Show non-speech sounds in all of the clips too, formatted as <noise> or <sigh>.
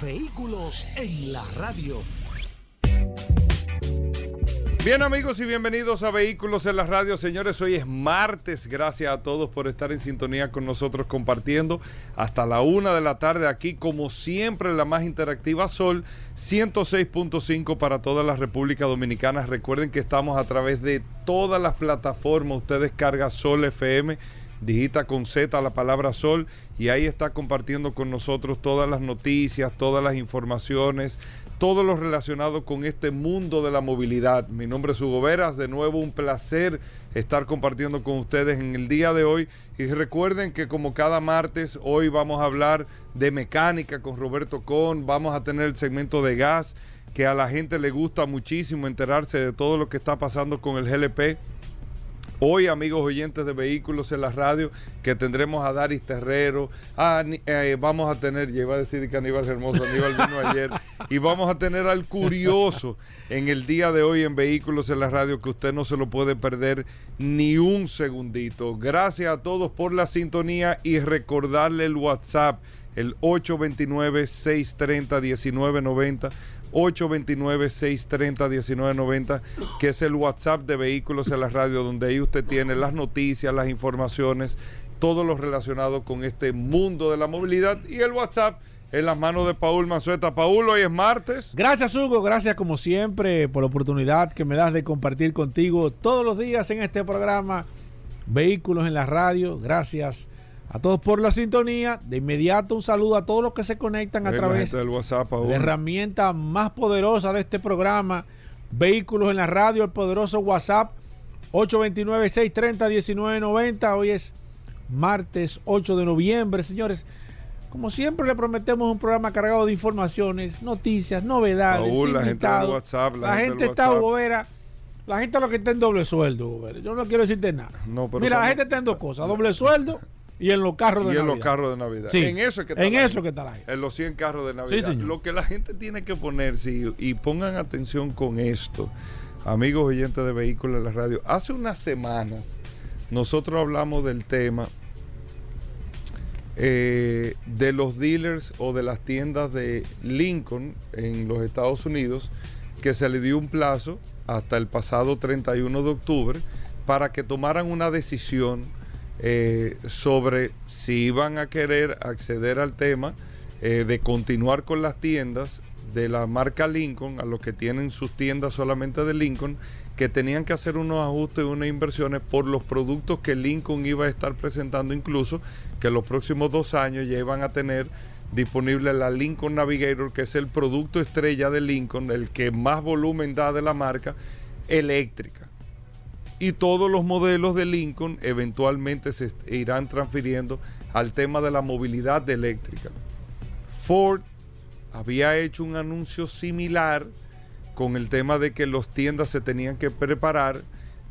Vehículos en la radio. Bien amigos y bienvenidos a Vehículos en la Radio. Señores, hoy es martes. Gracias a todos por estar en sintonía con nosotros compartiendo hasta la una de la tarde aquí, como siempre, la más interactiva Sol 106.5 para toda la República Dominicana. Recuerden que estamos a través de todas las plataformas. Ustedes carga Sol FM digita con Z la palabra Sol y ahí está compartiendo con nosotros todas las noticias, todas las informaciones, todo lo relacionado con este mundo de la movilidad. Mi nombre es Hugo Veras, de nuevo un placer estar compartiendo con ustedes en el día de hoy y recuerden que como cada martes hoy vamos a hablar de mecánica con Roberto Con, vamos a tener el segmento de gas que a la gente le gusta muchísimo enterarse de todo lo que está pasando con el GLP Hoy, amigos oyentes de vehículos en la radio, que tendremos a Daris Terrero, eh, vamos a tener, ya iba a decir que Aníbal Hermoso, Aníbal vino ayer, <laughs> y vamos a tener al curioso en el día de hoy en Vehículos en la radio, que usted no se lo puede perder ni un segundito. Gracias a todos por la sintonía y recordarle el WhatsApp, el 829-630-1990. 829-630-1990, que es el WhatsApp de Vehículos en la Radio, donde ahí usted tiene las noticias, las informaciones, todo lo relacionado con este mundo de la movilidad y el WhatsApp en las manos de Paul Manzueta. Paul, hoy es martes. Gracias, Hugo. Gracias, como siempre, por la oportunidad que me das de compartir contigo todos los días en este programa Vehículos en la Radio. Gracias a todos por la sintonía. De inmediato un saludo a todos los que se conectan a través del WhatsApp, de la herramienta más poderosa de este programa, Vehículos en la Radio, el poderoso WhatsApp 829-630-1990. Hoy es martes 8 de noviembre, señores. Como siempre le prometemos un programa cargado de informaciones, noticias, novedades. la gente del WhatsApp, la, gente, está Vera, La gente lo que está en doble sueldo, Yo no quiero decirte nada. Mira, la gente está en dos cosas, doble sueldo y en los carros de Navidad. Y en los carros de Navidad. en eso es que está, en eso que está la En los 100 carros de Navidad. Lo que la gente tiene que ponerse y, pongan atención con esto, amigos oyentes de vehículos en la radio. Hace unas semanas nosotros hablamos del tema eh, de los dealers o de las tiendas de Lincoln en los Estados Unidos que se le dio un plazo hasta el pasado 31 de octubre para que tomaran una decisión eh, sobre si iban a querer acceder al tema eh, de continuar con las tiendas de la marca Lincoln, a los que tienen sus tiendas solamente de Lincoln, que tenían que hacer unos ajustes y unas inversiones por los productos que Lincoln iba a estar presentando, incluso que los próximos dos años ya iban a tener disponible la Lincoln Navigator, que es el producto estrella de Lincoln, el que más volumen da de la marca, eléctrica y todos los modelos de Lincoln eventualmente se irán transfiriendo al tema de la movilidad eléctrica. Ford había hecho un anuncio similar con el tema de que los tiendas se tenían que preparar,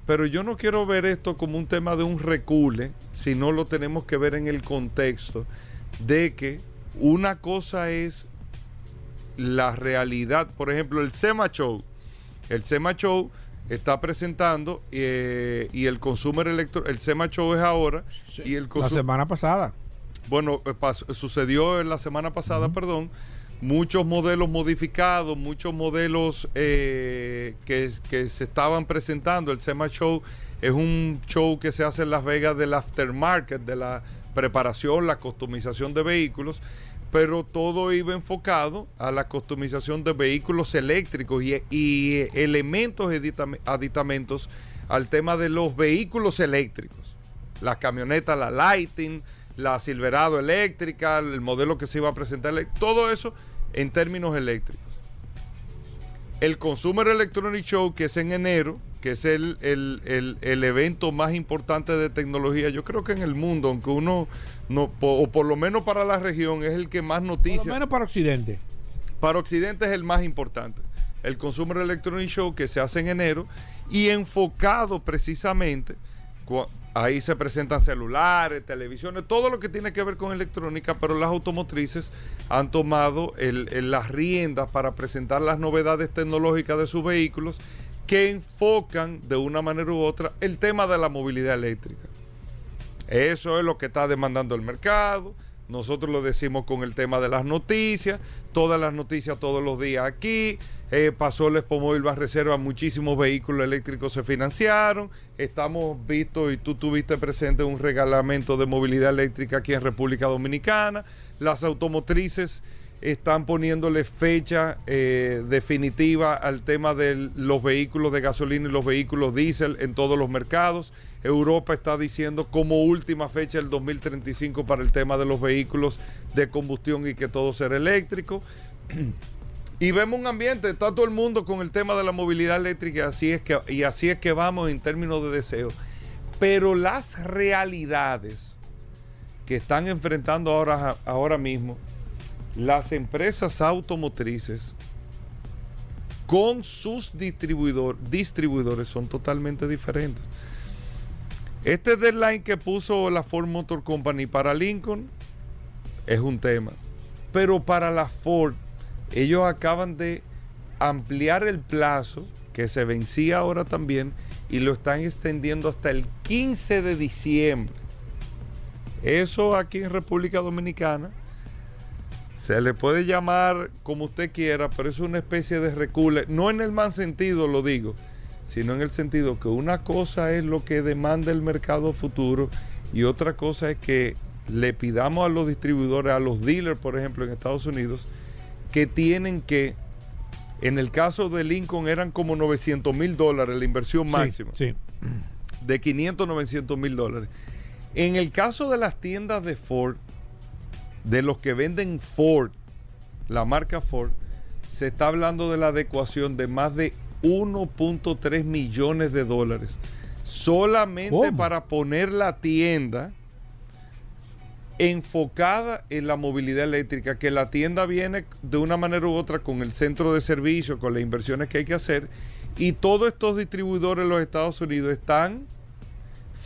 pero yo no quiero ver esto como un tema de un recule, sino lo tenemos que ver en el contexto de que una cosa es la realidad, por ejemplo, el SEMA Show. El SEMA Show está presentando eh, y el Consumer Electro, el SEMA Show es ahora. Y el la semana pasada. Bueno, eh, sucedió en la semana pasada, perdón. Muchos modelos modificados, muchos modelos eh, que, que, se estaban presentando. El SEMA Show es un show que se hace en Las Vegas del aftermarket, de la preparación, la customización de vehículos pero todo iba enfocado a la customización de vehículos eléctricos y, elementos aditamentos al tema de los vehículos eléctricos. La camioneta, la Lighting, la Silverado eléctrica, el modelo que se iba a presentar, todo eso en términos eléctricos. El Consumer Electronic Show, que es en enero, que es el, evento más importante de tecnología, yo creo que en el mundo, aunque uno, no, o por lo menos para la región, es el que más noticias. Por lo menos para Occidente. Para Occidente es el más importante. El Consumer Electronic Show que se hace en enero y enfocado precisamente Ahí se presentan celulares, televisiones, todo lo que tiene que ver con electrónica, pero las automotrices han tomado las riendas para presentar las novedades tecnológicas de sus vehículos que enfocan de una manera u otra el tema de la movilidad eléctrica. Eso es lo que está demandando el mercado. Nosotros lo decimos con el tema de las noticias, todas las noticias todos los días aquí. Eh, pasó el Expo Móvil Reserva, muchísimos vehículos eléctricos se financiaron. Estamos vistos y tú tuviste presente un regalamento de movilidad eléctrica aquí en República Dominicana. Las automotrices están poniéndole fecha eh, definitiva al tema de los vehículos de gasolina y los vehículos diésel en todos los mercados. Europa está diciendo como última fecha el 2035 para el tema de los vehículos de combustión y que todo será eléctrico. <clears throat> Y vemos un ambiente, está todo el mundo con el tema de la movilidad eléctrica así es que, y así es que vamos en términos de deseo. Pero las realidades que están enfrentando ahora, ahora mismo las empresas automotrices con sus distribuidor, distribuidores son totalmente diferentes. Este deadline que puso la Ford Motor Company para Lincoln es un tema. Pero para la Ford, ellos acaban de ampliar el plazo que se vencía ahora también y lo están extendiendo hasta el 15 de diciembre. Eso aquí en República Dominicana se le puede llamar como usted quiera, pero es una especie de recule. No en el mal sentido lo digo, sino en el sentido que una cosa es lo que demanda el mercado futuro y otra cosa es que le pidamos a los distribuidores, a los dealers, por ejemplo, en Estados Unidos, que tienen que, en el caso de Lincoln eran como 900 mil dólares la inversión máxima. Sí, De 500 a 900 mil dólares. En el caso de las tiendas de Ford, de los que venden Ford, la marca Ford, se está hablando de la adecuación de más de 1.3 millones de dólares solamente para poner la tienda enfocada en la movilidad eléctrica, que la tienda viene de una manera u otra con el centro de servicio, con las inversiones que hay que hacer, y todos estos distribuidores en los Estados Unidos están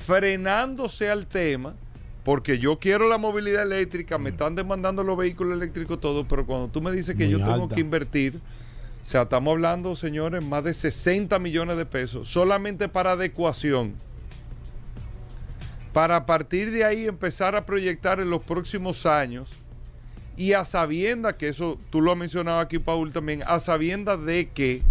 frenándose al tema porque yo quiero la movilidad eléctrica, me están demandando los vehículos eléctricos todos, pero cuando tú me dices que yo tengo que invertir, o sea, estamos hablando, señores, más de 60 millones de pesos solamente para adecuación. Para a partir de ahí empezar a proyectar en los próximos años y a sabiendas que eso, tú lo has mencionado aquí, Paul, también, a sabiendas de que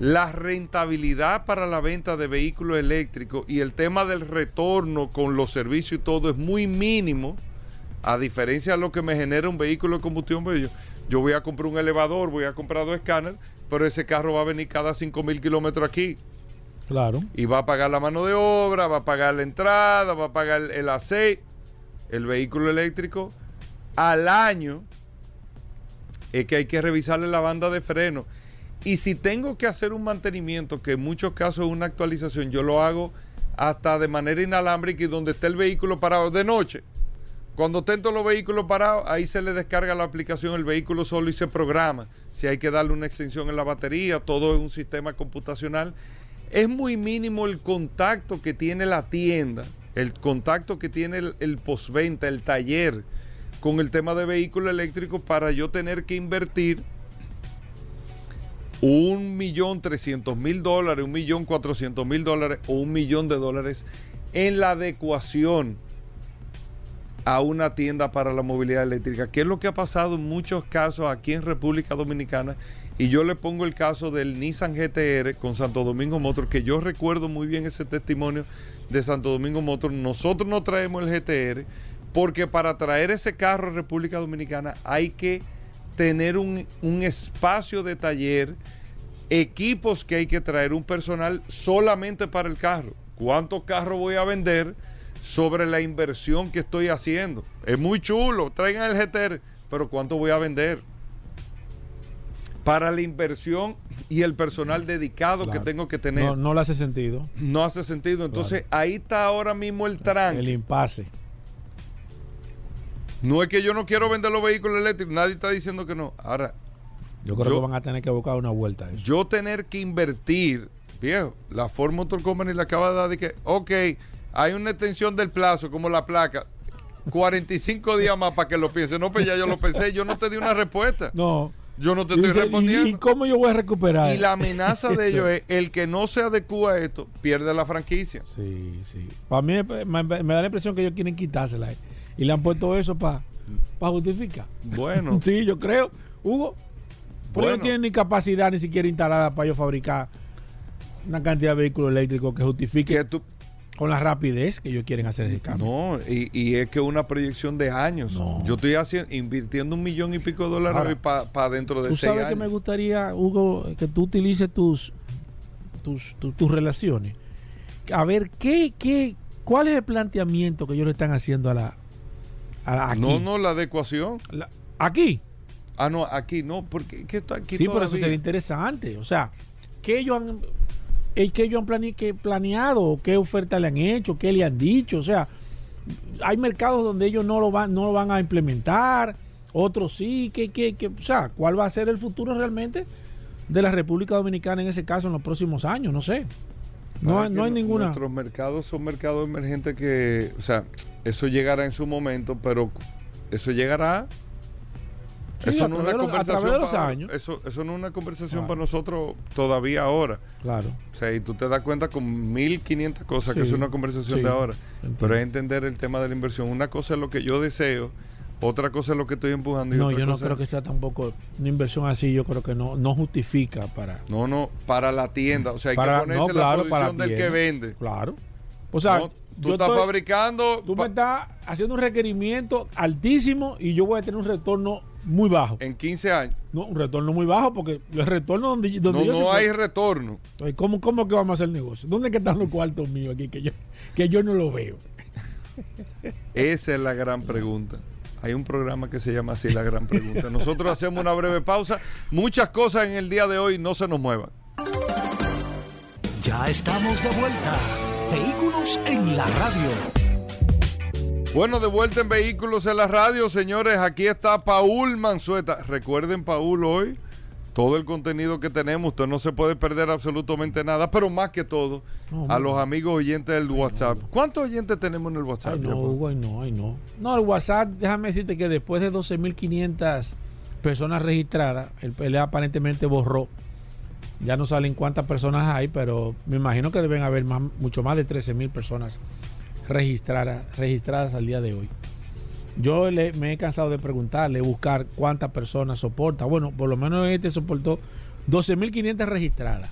la rentabilidad para la venta de vehículos eléctricos y el tema del retorno con los servicios y todo es muy mínimo, a diferencia de lo que me genera un vehículo de combustión. Pues yo, yo voy a comprar un elevador, voy a comprar dos escáneres, pero ese carro va a venir cada 5 mil kilómetros aquí. Claro. Y va a pagar la mano de obra, va a pagar la entrada, va a pagar el aceite. El vehículo eléctrico al año es que hay que revisarle la banda de freno y si tengo que hacer un mantenimiento, que en muchos casos es una actualización, yo lo hago hasta de manera inalámbrica y donde esté el vehículo parado de noche. Cuando estén todos los vehículos parados, ahí se le descarga la aplicación, el vehículo solo y se programa. Si hay que darle una extensión en la batería, todo es un sistema computacional. Es muy mínimo el contacto que tiene la tienda, el contacto que tiene el, el postventa, el taller con el tema de vehículos eléctricos para yo tener que invertir un millón trescientos mil dólares, un millón cuatrocientos mil dólares o un millón de dólares en la adecuación a una tienda para la movilidad eléctrica, que es lo que ha pasado en muchos casos aquí en República Dominicana. Y yo le pongo el caso del Nissan GTR con Santo Domingo Motor, que yo recuerdo muy bien ese testimonio de Santo Domingo Motor. Nosotros no traemos el GTR porque para traer ese carro a República Dominicana hay que tener un, espacio de taller, equipos que hay que traer, un personal solamente para el carro. ¿Cuántos carros voy a vender sobre la inversión que estoy haciendo? Es muy chulo, traigan el GTR, pero ¿cuánto voy a vender? Para la inversión y el personal dedicado Claro. que tengo que tener. No, No, no le hace sentido. hace sentido. Entonces ahí está ahora mismo el tranque. El impasse. No es que yo no quiero vender los vehículos eléctricos, nadie está diciendo que no. Ahora, Yo creo Yo- que van a tener que buscar una vuelta a eso. yo tener que invertir, viejo, la Ford Motor Company le acaba de dar de que, ok, hay una extensión del plazo como la placa, 45 días más para que lo piense. No, pues ya yo lo pensé, yo no te di una respuesta. No. Yo no te estoy dice, ¿y- respondiendo. ¿Y, cómo yo voy a recuperar? Y la amenaza de ellos <laughs> es el que no se adecúa a esto, pierde la franquicia. Sí, sí. Para mí me, me- me da la impresión que ellos quieren quitársela. Y le han puesto eso para justificar. Bueno, <laughs> Sí, yo creo. Hugo, Bueno. no tienen ni capacidad ni siquiera instalada para ellos fabricar una cantidad de vehículos eléctricos que justifique que tú, con la rapidez que ellos quieren hacer ese cambio. no, y, y es que una proyección de años. No. Yo estoy haciendo, invirtiendo un millón y pico de dólares para dentro de Tú seis sabes que años. me gustaría, Hugo, que tú utilices tus, tus, tus, tus relaciones. A ver, ¿qué, qué, ¿cuál es el planteamiento que ellos le están haciendo a la... Aquí? No, no, la adecuación. La- aquí. Ah, no, aquí no, porque que está aquí Sí, por eso sería interesante. O sea, ¿qué ellos han, eh, qué ellos han plane- qué planeado? ¿Qué oferta le han hecho? ¿Qué le han dicho? O sea, hay mercados donde ellos no lo van, no lo van a implementar, otros sí. ¿Qué, qué, qué? O sea, ¿cuál va a ser el futuro realmente de la República Dominicana en ese caso en los próximos años? No sé. No, no hay ninguna. Nuestros mercados son mercados emergentes que, o sea, eso llegará en su momento, pero eso llegará. Sí, eso no es una los- conversación los para- años. Eso, eso no es una conversación Claro. para nosotros todavía ahora. Claro. O sea, y tú te das cuenta con 1500 cosas que es una conversación sí, de ahora. entiendo. Pero es entender el tema de la inversión. Una cosa es lo que yo deseo, otra cosa es lo que estoy empujando. Y No, otra yo no cosa creo que sea tampoco una inversión así. Yo creo que no, no justifica para. No, no, para la tienda. O sea, hay para que ponerse no, claro, la para posición del que vende. Claro. O sea, No, tú estás estoy- fabricando Tú me estás haciendo un requerimiento altísimo y yo voy a tener un retorno muy bajo. en 15 años. No, un retorno muy bajo porque el retorno donde, donde No, yo no hay retorno. Entonces, ¿cómo, ¿Cómo que vamos a hacer negocio? ¿Dónde es que están los cuartos míos aquí que yo, que yo no lo veo? Esa es la gran pregunta. Hay un programa que se llama así La Gran Pregunta. Nosotros hacemos una breve pausa. Muchas cosas en el día de hoy no se nos muevan. Ya estamos de vuelta. Vehículos en la radio. Bueno, de vuelta en Vehículos en la Radio, señores. Aquí está Paul Manzueta. Recuerden, Paul, hoy todo el contenido que tenemos. Usted no se puede perder absolutamente nada, pero más que todo, No, a los amigos oyentes del WhatsApp. ¿Cuántos oyentes tenemos en el WhatsApp? Ay, no, viejo? Hugo, ay, no, ay, no. No, el WhatsApp, déjame decirte que después de 12.500 personas registradas, el PLA aparentemente borró. Ya no salen cuántas personas hay, pero me imagino que deben haber más, mucho más de 13.000 personas registradas, registradas al día de hoy. Yo le- me he cansado de preguntarle, buscar cuántas personas soporta. Bueno, por lo menos este soportó 12.500 registradas,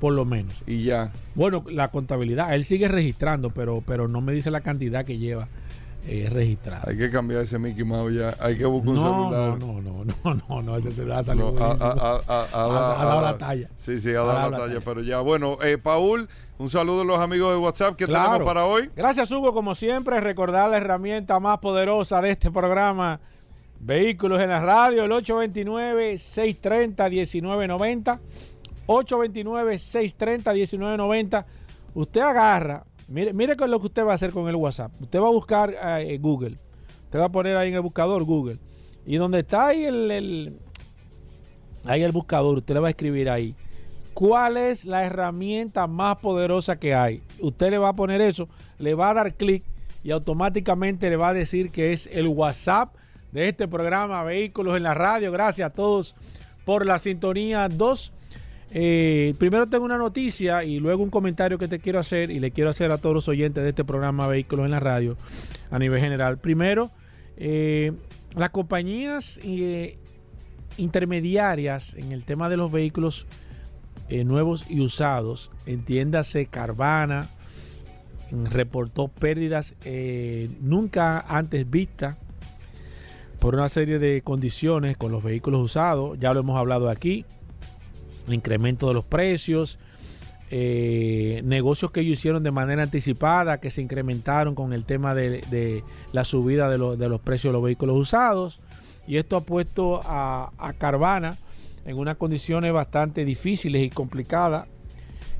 por lo menos. Y ya. Bueno, la contabilidad, él sigue registrando, pero, pero no me dice la cantidad que lleva eh, registrada. Hay que cambiar ese Mickey Mouse ya. Hay que buscar un No, celular. no, no, no, no, no, no, ese celular salió No, a- a- a- a- a- Ha- ha dado a- la talla. Sí, sí, dado la la talla. talla. Pero ya, bueno, eh, Paul, un saludo a los amigos de WhatsApp que Claro. tenemos para hoy. Gracias, Hugo. Como siempre, recordar la herramienta más poderosa de este programa, Vehículos en la Radio, el 829-630-1990. 829-630-1990. Usted agarra, mire, mire lo que usted va a hacer con el WhatsApp. Usted va a buscar eh, Google. Usted va a poner ahí en el buscador Google. Y donde está ahí el, el- ahí el buscador, usted le va a escribir ahí. ¿Cuál es la herramienta más poderosa que hay? Usted le va a poner eso, le va a dar clic y automáticamente le va a decir que es el WhatsApp de este programa Vehículos en la Radio. Gracias a todos por la sintonía. Dos, eh, primero tengo una noticia y luego un comentario que te quiero hacer y le quiero hacer a todos los oyentes de este programa Vehículos en la Radio a nivel general. Primero, eh, las compañías eh, intermediarias en el tema de los vehículos eh, nuevos y usados, entiéndase Carvana, mm, reportó pérdidas eh, nunca antes vistas por una serie de condiciones con los vehículos usados, ya lo hemos hablado aquí, incremento de los precios, eh, negocios que ellos hicieron de manera anticipada, que se incrementaron con el tema de, de la subida de, los- de los precios de los vehículos usados, y esto ha puesto a, a Carvana en unas condiciones bastante difíciles y complicadas.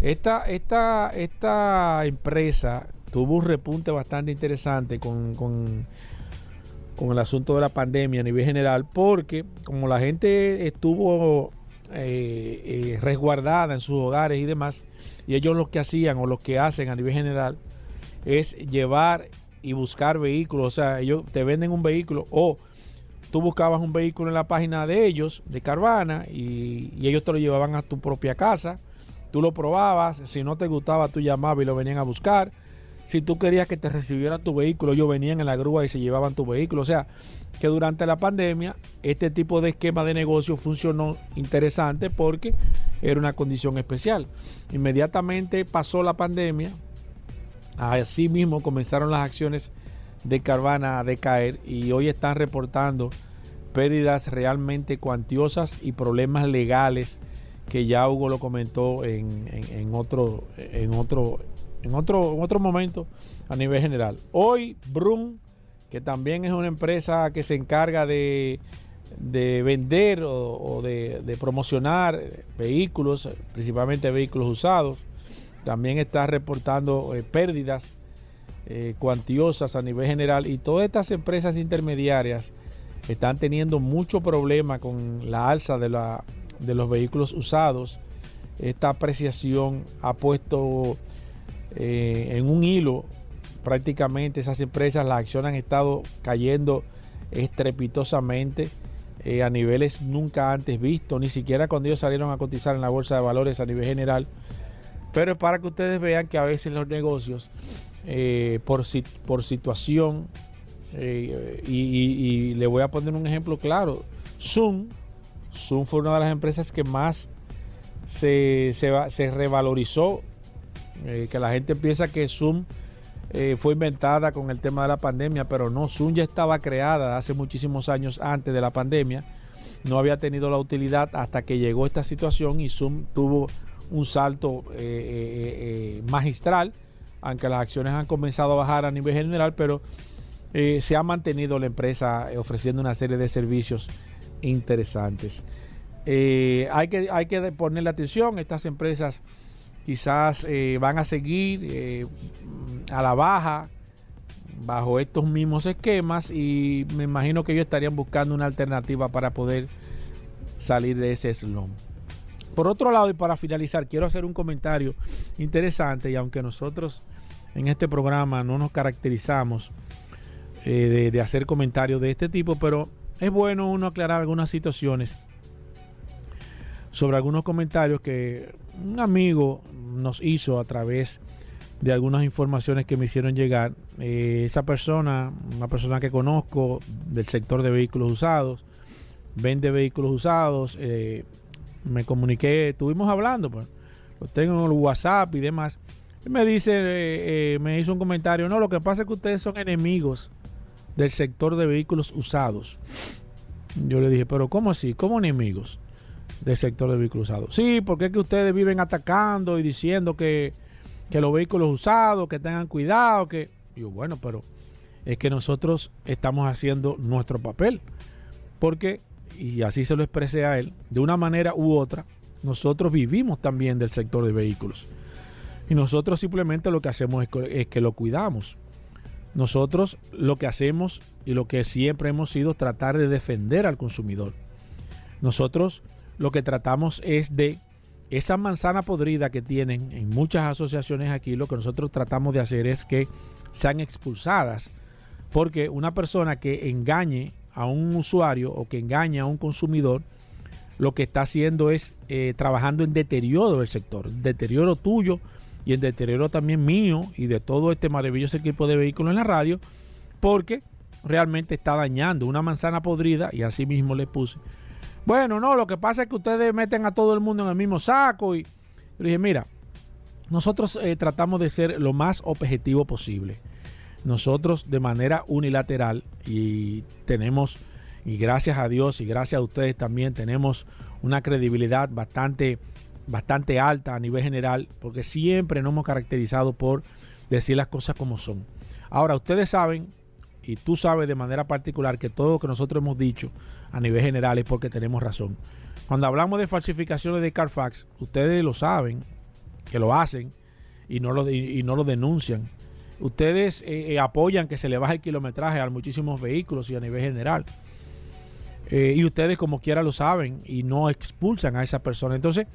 Esta, esta, esta empresa tuvo un repunte bastante interesante con, con, con, el asunto de la pandemia a nivel general, porque como la gente estuvo eh, eh, resguardada en sus hogares y demás, y ellos lo que hacían o lo que hacen a nivel general es llevar y buscar vehículos, o sea, ellos te venden un vehículo o tú buscabas un vehículo en la página de ellos, de Carvana, y, y ellos te lo llevaban a tu propia casa, tú lo probabas, si no te gustaba tú llamabas y lo venían a buscar si tú querías que te recibiera tu vehículo, ellos venían en la grúa y se llevaban tu vehículo. O sea, que durante la pandemia este tipo de esquema de negocio funcionó interesante porque era una condición especial. Inmediatamente pasó la pandemia, así mismo comenzaron las acciones de Carvana a decaer y hoy están reportando pérdidas realmente cuantiosas y problemas legales que ya Hugo lo comentó en, en otro, en otro en otro, otro momento a nivel general. Hoy, Brum, que también es una empresa que se encarga de, vender o, de, promocionar vehículos, principalmente vehículos usados, también está reportando eh, pérdidas eh, cuantiosas a nivel general y todas estas empresas intermediarias están teniendo mucho problema con la alza de, la, de los vehículos usados. Esta apreciación ha puesto eh, en un hilo prácticamente esas empresas, las acciones han estado cayendo estrepitosamente eh, a niveles nunca antes vistos, ni siquiera cuando ellos salieron a cotizar en la bolsa de valores a nivel general. Pero es para que ustedes vean que a veces los negocios, eh, por, situación, y, le voy a poner un ejemplo claro, Zoom, Zoom fue una de las empresas que más se revalorizó eh, que la gente piensa que Zoom eh, fue inventada con el tema de la pandemia, pero no, Zoom ya estaba creada hace muchísimos años antes de la pandemia. No había tenido la utilidad hasta que llegó esta situación y Zoom tuvo un salto eh, magistral, aunque las acciones han comenzado a bajar a nivel general, pero se ha mantenido la empresa ofreciendo una serie de servicios interesantes. hay, que, hay que ponerle atención, estas empresas quizás eh, van a seguir eh, a la baja bajo estos mismos esquemas y me imagino que ellos estarían buscando una alternativa para poder salir de ese slump. Por otro lado, y para finalizar, quiero hacer un comentario interesante y aunque nosotros en este programa no nos caracterizamos eh, de hacer comentarios de este tipo, pero es bueno uno aclarar algunas situaciones sobre algunos comentarios que un amigo nos hizo a través de algunas informaciones que me hicieron llegar. Eh, esa persona, una persona que conozco del sector de vehículos usados, vende vehículos usados, eh, me comuniqué, estuvimos hablando, pues, lo tengo en el WhatsApp y demás. me dice, eh, me hizo un comentario, no, lo que pasa es que ustedes son enemigos del sector de vehículos usados. Yo le dije, pero ¿cómo así? ¿Cómo enemigos? Del sector de vehículos usados. Sí, porque es que ustedes viven atacando y diciendo que, los vehículos usados, que tengan cuidado, que... yo, bueno, pero es que nosotros estamos haciendo nuestro papel. Porque, y así se lo expresé a él, de una manera u otra, nosotros vivimos también del sector de vehículos. Y nosotros simplemente lo que hacemos es que, es que lo cuidamos. Nosotros lo que hacemos y lo que siempre hemos sido tratar de defender al consumidor. Nosotros lo que tratamos es de esa manzana podrida que tienen en muchas asociaciones aquí, lo que nosotros tratamos de hacer es que sean expulsadas, porque una persona que engañe a un usuario o que engañe a un consumidor, lo que está haciendo es eh, trabajando en deterioro del sector, deterioro tuyo y en deterioro también mío y de todo este maravilloso equipo de vehículos en la radio, porque realmente está dañando una manzana podrida y así mismo le puse bueno, no, lo que pasa es que ustedes meten a todo el mundo en el mismo saco. Y yo dije, mira, nosotros eh, tratamos de ser lo más objetivo posible. Nosotros de manera unilateral y tenemos, y gracias a Dios y gracias a ustedes también, tenemos una credibilidad bastante, bastante alta a nivel general, porque siempre nos hemos caracterizado por decir las cosas como son. Ahora, ustedes saben, y tú sabes de manera particular, que todo lo que nosotros hemos dicho a nivel general es porque tenemos razón. Cuando hablamos de falsificaciones de Carfax, ustedes lo saben, que lo hacen y no lo, y, no lo denuncian. Ustedes eh, eh, apoyan que se le baje el kilometraje a muchísimos vehículos y a nivel general. Eh, y ustedes como quiera lo saben y no expulsan a esa persona. Entonces,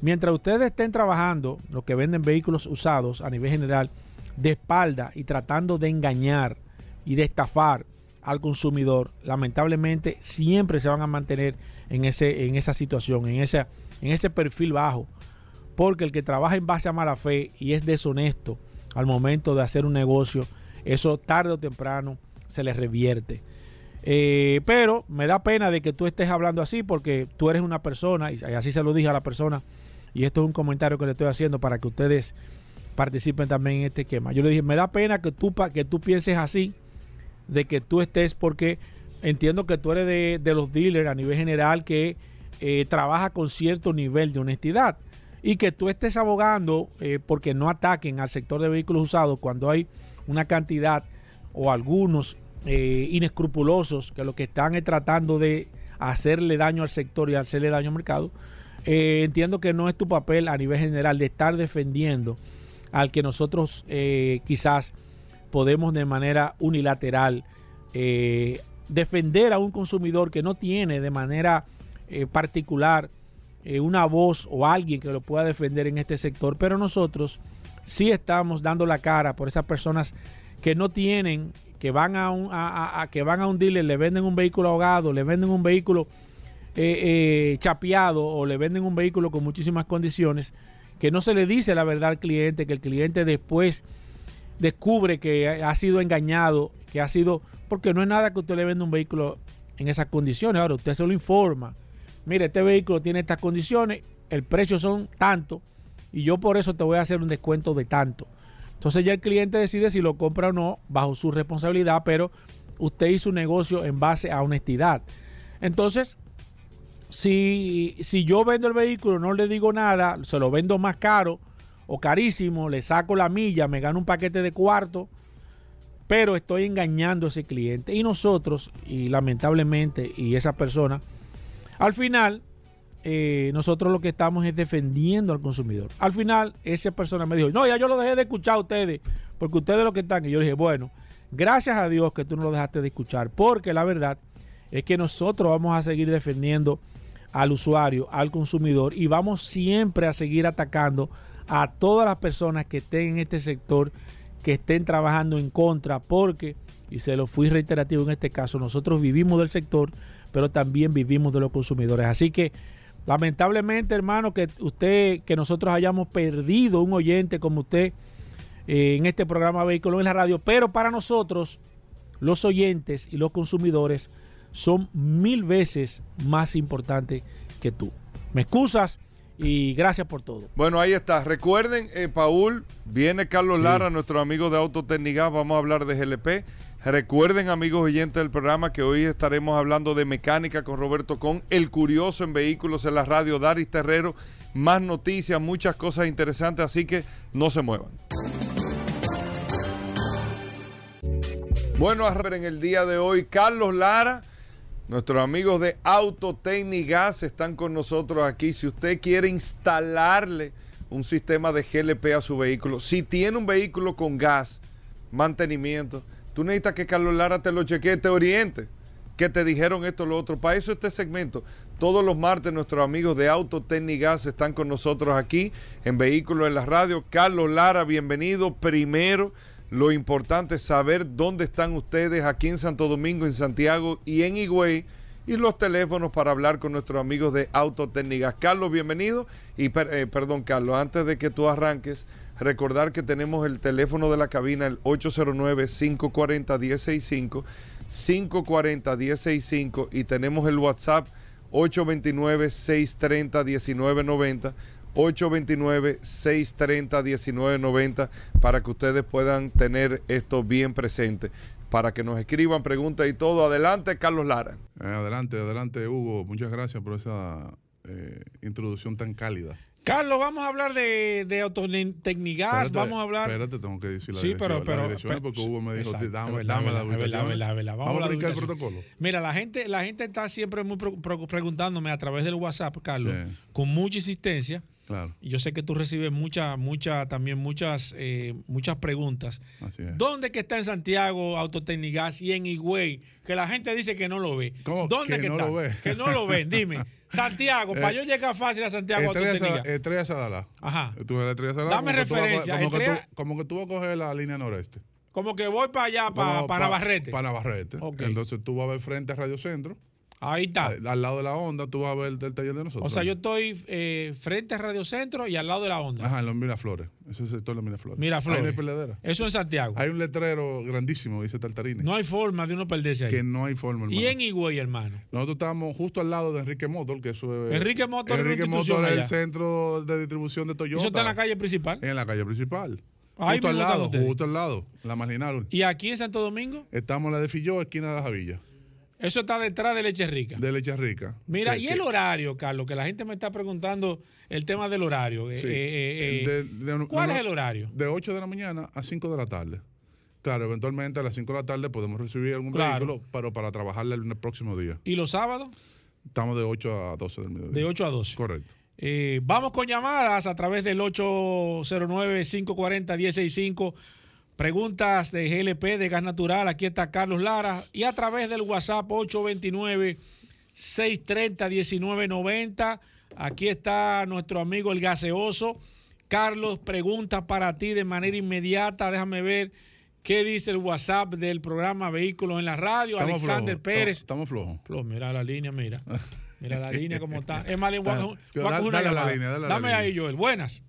mientras ustedes estén trabajando, los que venden vehículos usados a nivel general, de espalda y tratando de engañar y de estafar al consumidor, lamentablemente siempre se van a mantener en, ese, en esa situación, en, ese, en ese perfil bajo. Porque el que trabaja en base a mala fe y es deshonesto al momento de hacer un negocio, eso tarde o temprano se le revierte. Eh, pero me da pena de que tú estés hablando así porque tú eres una persona, y así se lo dije a la persona, y esto es un comentario que le estoy haciendo para que ustedes participen también en este esquema. Yo le dije, me da pena que tú, que tú pienses así, de que tú estés, porque entiendo que tú eres de, los dealers a nivel general que eh, trabaja con cierto nivel de honestidad y que tú estés abogando eh, porque no ataquen al sector de vehículos usados cuando hay una cantidad o algunos eh, inescrupulosos que lo que están es tratando de hacerle daño al sector y hacerle daño al mercado. entiendo que no es tu papel a nivel general de estar defendiendo al que nosotros quizás podemos de manera unilateral eh, defender a un consumidor que no tiene de manera eh, particular una voz o alguien que lo pueda defender en este sector, pero nosotros sí estamos dando la cara por esas personas que no tienen, que van a un, a, que van a un dealer, le venden un vehículo ahogado, le venden un vehículo chapeado o le venden un vehículo con muchísimas condiciones que no se le dice la verdad al cliente, que el cliente después descubre que ha sido engañado, que ha sido, porque no es nada que usted le venda un vehículo en esas condiciones, ahora usted se lo informa, mire, este vehículo tiene estas condiciones, el precio son tanto, y yo por eso te voy a hacer un descuento de tanto. Entonces ya el cliente decide si lo compra o no bajo su responsabilidad, pero usted hizo un negocio en base a honestidad. Entonces, si, si yo vendo el vehículo, no le digo nada, se lo vendo más caro o carísimo, le saco la milla, me gano un paquete de cuarto, pero estoy engañando a ese cliente. Y nosotros, y lamentablemente, y esa persona, al final, eh, nosotros lo que estamos es defendiendo al consumidor. Al final, esa persona me dijo, no, ya yo lo dejé de escuchar a ustedes, porque ustedes lo que están. Y yo dije, bueno, gracias a Dios que tú no lo dejaste de escuchar, porque la verdad es que nosotros vamos a seguir defendiendo al usuario, al consumidor y vamos siempre a seguir atacando a todas las personas que estén en este sector, que estén trabajando en contra, porque, y se lo fui reiterativo en este caso, nosotros vivimos del sector, pero también vivimos de los consumidores. Así que, lamentablemente, hermano, que usted, que nosotros hayamos perdido un oyente como usted eh, en este programa Vehículos en la Radio, pero para nosotros, los oyentes y los consumidores, son mil veces más importantes que tú. Me excusas y gracias por todo. Bueno, ahí está. Recuerden, eh, Paul, viene Carlos Lara, nuestro amigo de Autotécnica, vamos a hablar de GLP. Recuerden, amigos oyentes del programa, que hoy estaremos hablando de mecánica con Roberto Con, el curioso en vehículos en la radio, Daris Terrero. Más noticias, muchas cosas interesantes, así que no se muevan. Bueno, a ver en el día de hoy, Carlos Lara Nuestros amigos de Gas están con nosotros aquí. Si usted quiere instalarle un sistema de GLP a su vehículo, si tiene un vehículo con gas, mantenimiento, tú necesitas que Carlos Lara te lo chequee, te oriente, que te dijeron esto o lo otro. Para eso este segmento, todos los martes nuestros amigos de Gas están con nosotros aquí en Vehículos en la Radio. Carlos Lara, bienvenido. Primero, lo importante es saber dónde están ustedes aquí en Santo Domingo, en Santiago y en Higüey y los teléfonos para hablar con nuestros amigos de Autotécnicas. Carlos, bienvenido. Y eh, perdón, Carlos, antes de que tú arranques, recordar que tenemos el teléfono de la cabina, el 809-540-165, 540-165 y tenemos el WhatsApp 829-630-1990. 829-630-1990 para que ustedes puedan tener esto bien presente. Para que nos escriban preguntas y todo. Adelante, Carlos Lara. Eh, adelante, adelante, Hugo. Muchas gracias por esa eh, introducción tan cálida. Carlos, vamos a hablar de, de Autotecnigas, vamos a hablar... Espérate, tengo que decir la Sí, dirección, pero- pero- pero- porque Hugo me dijo, Exacto, dame, verdad, dame las verdad, verdad. Vamos, Vamos a a la brincar el protocolo. Mira, la gente, la gente está siempre muy preguntándome a través del WhatsApp, Carlos, Sí. con mucha insistencia. Claro, Y yo sé que tú recibes muchas, muchas, también muchas, eh, muchas preguntas. así es. ¿Dónde que está en Santiago Autotecnigas y en Higüey? Que la gente dice que no lo ve. ¿Cómo ¿Dónde que que, no está? lo ve? Que no lo ven. Dime, <laughs> Santiago, para Eh, yo llegar fácil a Santiago Autotecnigas. Estrella Sadala. Ajá. Tú Estrella Sadala. Dame como que tú referencia, Como, que tú, como que tú vas a coger la línea noreste. Como que voy para allá, para, para pa- Navarrete. Para Navarrete. Ok. Entonces tú vas a ver frente a Radio Centro. Ahí está. Al, al lado de la onda, tú vas a ver el taller de nosotros. O sea, yo estoy eh, frente a Radio Centro y al lado de la onda. Ajá, en los Miraflores. Ese es el sector de Miraflores. Miraflores. Hay. Eso en Santiago. Hay un letrero grandísimo, dice Tartarini. No hay forma de uno perderse ahí. que no hay forma, hermano. y en Higüey, hermano. Nosotros estamos justo al lado de Enrique Motor, que eso es. Enrique Motor Enrique Motor es el centro de distribución de Toyota. Eso está en la calle principal. En la calle principal. Ahí justo al lado, justo al lado. La marginal. Y aquí en Santo Domingo, Estamos en la de Filló, esquina de la Javilla. Eso está detrás de Leche Rica. De Leche Rica. Mira, y que- el horario, Carlos, que la gente me está preguntando el tema del horario. Eh, sí. eh, eh, De- de- ¿Cuál es el horario? De 8 de la mañana a 5 de la tarde. Claro, eventualmente a las 5 de la tarde podemos recibir algún Claro. vehículo, pero para trabajarle el próximo día. ¿Y los sábados? Estamos de 8 a 12 del mediodía. De 8 a 12. Correcto. Eh, vamos con llamadas a través del 809-540-165. Preguntas de GLP, de gas natural. Aquí está Carlos Lara. Y a través del WhatsApp 829-630-1990. Aquí está nuestro amigo el gaseoso. Carlos, pregunta para ti de manera inmediata. Déjame ver qué dice el WhatsApp del programa Vehículos en la Radio. Estamos Alexander Pérez. Estamos flojos. Flo, mira la línea, mira. Mira la línea como está. Es más, Dale, dale la línea, dale la Dame línea. ahí, Joel. Buenas.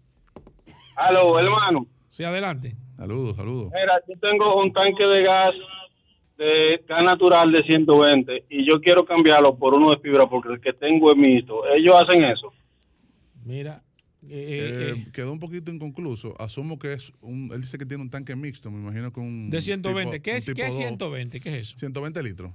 Aló, hermano. Sí, adelante. Saludos, saludos. Mira, yo tengo un tanque de gas de gas natural de 120 y yo quiero cambiarlo por uno de fibra porque el que tengo es mixto. Ellos hacen eso. Mira. eh, Eh, eh, eh, quedó un poquito inconcluso. Asumo que es un. Él dice que tiene un tanque mixto, me imagino que un. de 120. tipo- ¿Qué un es, ¿qué es dos. 120? ¿Qué es eso? 120 litros.